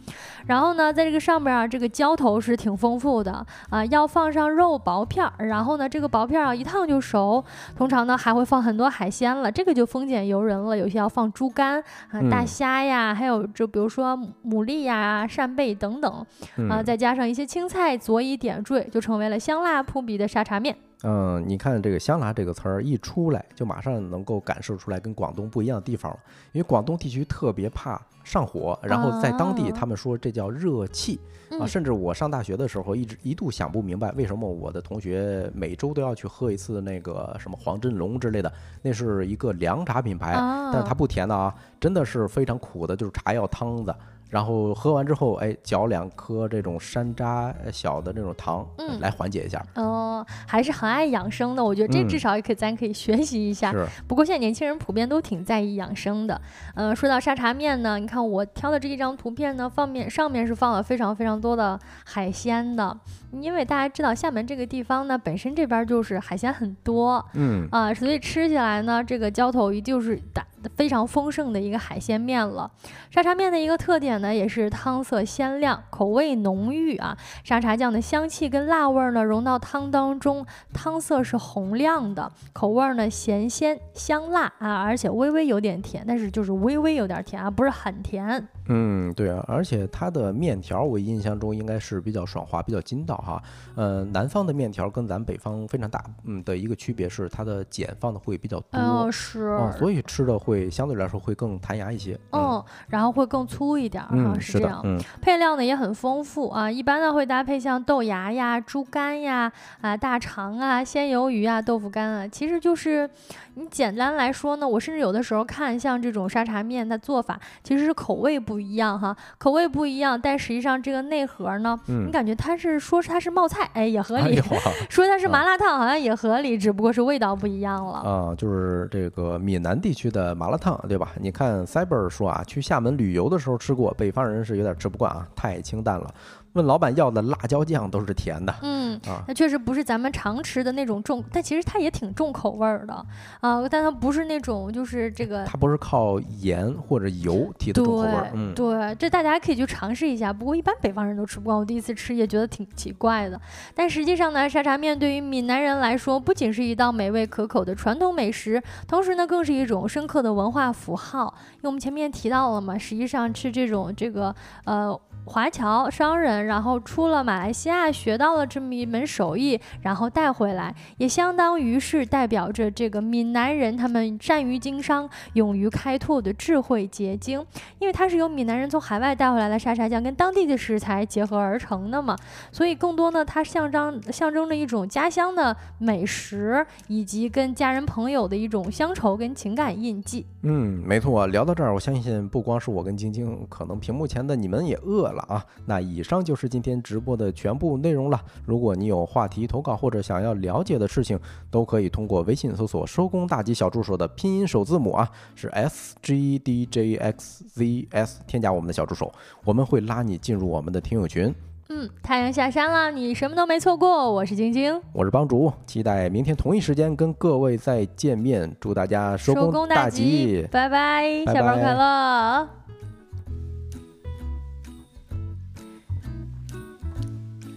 然后呢，在这个上边啊，这个浇头是挺丰富的啊，要放上肉薄片儿，然后呢。这个薄片啊，一烫就熟。通常呢，还会放很多海鲜了，这个就丰俭由人了。有些要放猪肝啊、大虾呀，还有就比如说牡蛎呀、扇贝等等啊，再加上一些青菜佐以点缀，就成为了香辣扑鼻的沙茶面。嗯，你看这个“香辣”这个词儿一出来，就马上能够感受出来跟广东不一样的地方了。因为广东地区特别怕上火，然后在当地他们说这叫热气啊。甚至我上大学的时候，一直一度想不明白为什么我的同学每周都要去喝一次那个什么黄振龙之类的，那是一个凉茶品牌，但是它不甜的啊，真的是非常苦的，就是茶药汤子。然后喝完之后，哎，嚼两颗这种山楂小的这种糖，嗯，来缓解一下。哦，还是很爱养生的，我觉得这至少也可以，咱可以学习一下。是。不过现在年轻人普遍都挺在意养生的。嗯，说到沙茶面呢，你看我挑的这一张图片呢，放面上面是放了非常非常多的海鲜的，因为大家知道厦门这个地方呢，本身这边就是海鲜很多，嗯啊，所以吃起来呢，这个浇头鱼就是大。非常丰盛的一个海鲜面了。沙茶面的一个特点呢，也是汤色鲜亮，口味浓郁啊。沙茶酱的香气跟辣味呢融到汤当中，汤色是红亮的，口味呢咸鲜香辣啊，而且微微有点甜，但是就是微微有点甜啊，不是很甜。嗯，对啊，而且它的面条我印象中应该是比较爽滑、比较筋道哈。呃，南方的面条跟咱北方非常大嗯的一个区别是它的碱放的会比较多，是，所以吃的会相对来说会更弹牙一些。嗯，然后会更粗一点啊，是这样。嗯，配料呢也很丰富啊，一般呢会搭配像豆芽呀、猪肝呀、啊大肠啊、鲜鱿鱼啊、豆腐干啊，其实就是你简单来说呢，我甚至有的时候看像这种沙茶面，它做法其实是口味不。不一样哈，口味不一样，但实际上这个内核呢，你感觉它是说它是冒菜，哎也合理；(laughs) 说它是麻辣烫好像也合理，只不过是味道不一样了。啊，就是这个闽南地区的麻辣烫，对吧？你看 Cyber 说啊，去厦门旅游的时候吃过，北方人是有点吃不惯啊，太清淡了。问老板要的辣椒酱都是甜的，嗯啊，那确实不是咱们常吃的那种重，但其实它也挺重口味儿的啊，但它不是那种就是这个，它不是靠盐或者油提的重口味儿，嗯，对，这大家可以去尝试一下。不过一般北方人都吃不惯，我第一次吃也觉得挺奇怪的。但实际上呢，沙茶面对于闽南人来说，不仅是一道美味可口的传统美食，同时呢，更是一种深刻的文化符号。因为我们前面提到了嘛，实际上吃这种这个呃。华侨商人，然后出了马来西亚，学到了这么一门手艺，然后带回来，也相当于是代表着这个闽南人他们善于经商、勇于开拓的智慧结晶。因为它是由闽南人从海外带回来的沙茶酱，跟当地的食材结合而成的嘛，所以更多呢，它象征象征着一种家乡的美食，以及跟家人朋友的一种乡愁跟情感印记。嗯，没错。聊到这儿，我相信不光是我跟晶晶，可能屏幕前的你们也饿。了啊，那以上就是今天直播的全部内容了。如果你有话题投稿或者想要了解的事情，都可以通过微信搜索“收工大吉小助手”的拼音首字母啊，是 S G D J X Z S，添加我们的小助手，我们会拉你进入我们的听友群。嗯，太阳下山了，你什么都没错过。我是晶晶，我是帮主，期待明天同一时间跟各位再见面。祝大家收工大吉，拜拜，下班快乐。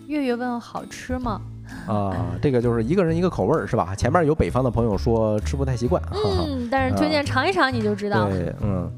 月月问好吃吗？啊，这个就是一个人一个口味儿，是吧？前面有北方的朋友说吃不太习惯，嗯，但是推荐尝一尝你就知道。对，嗯。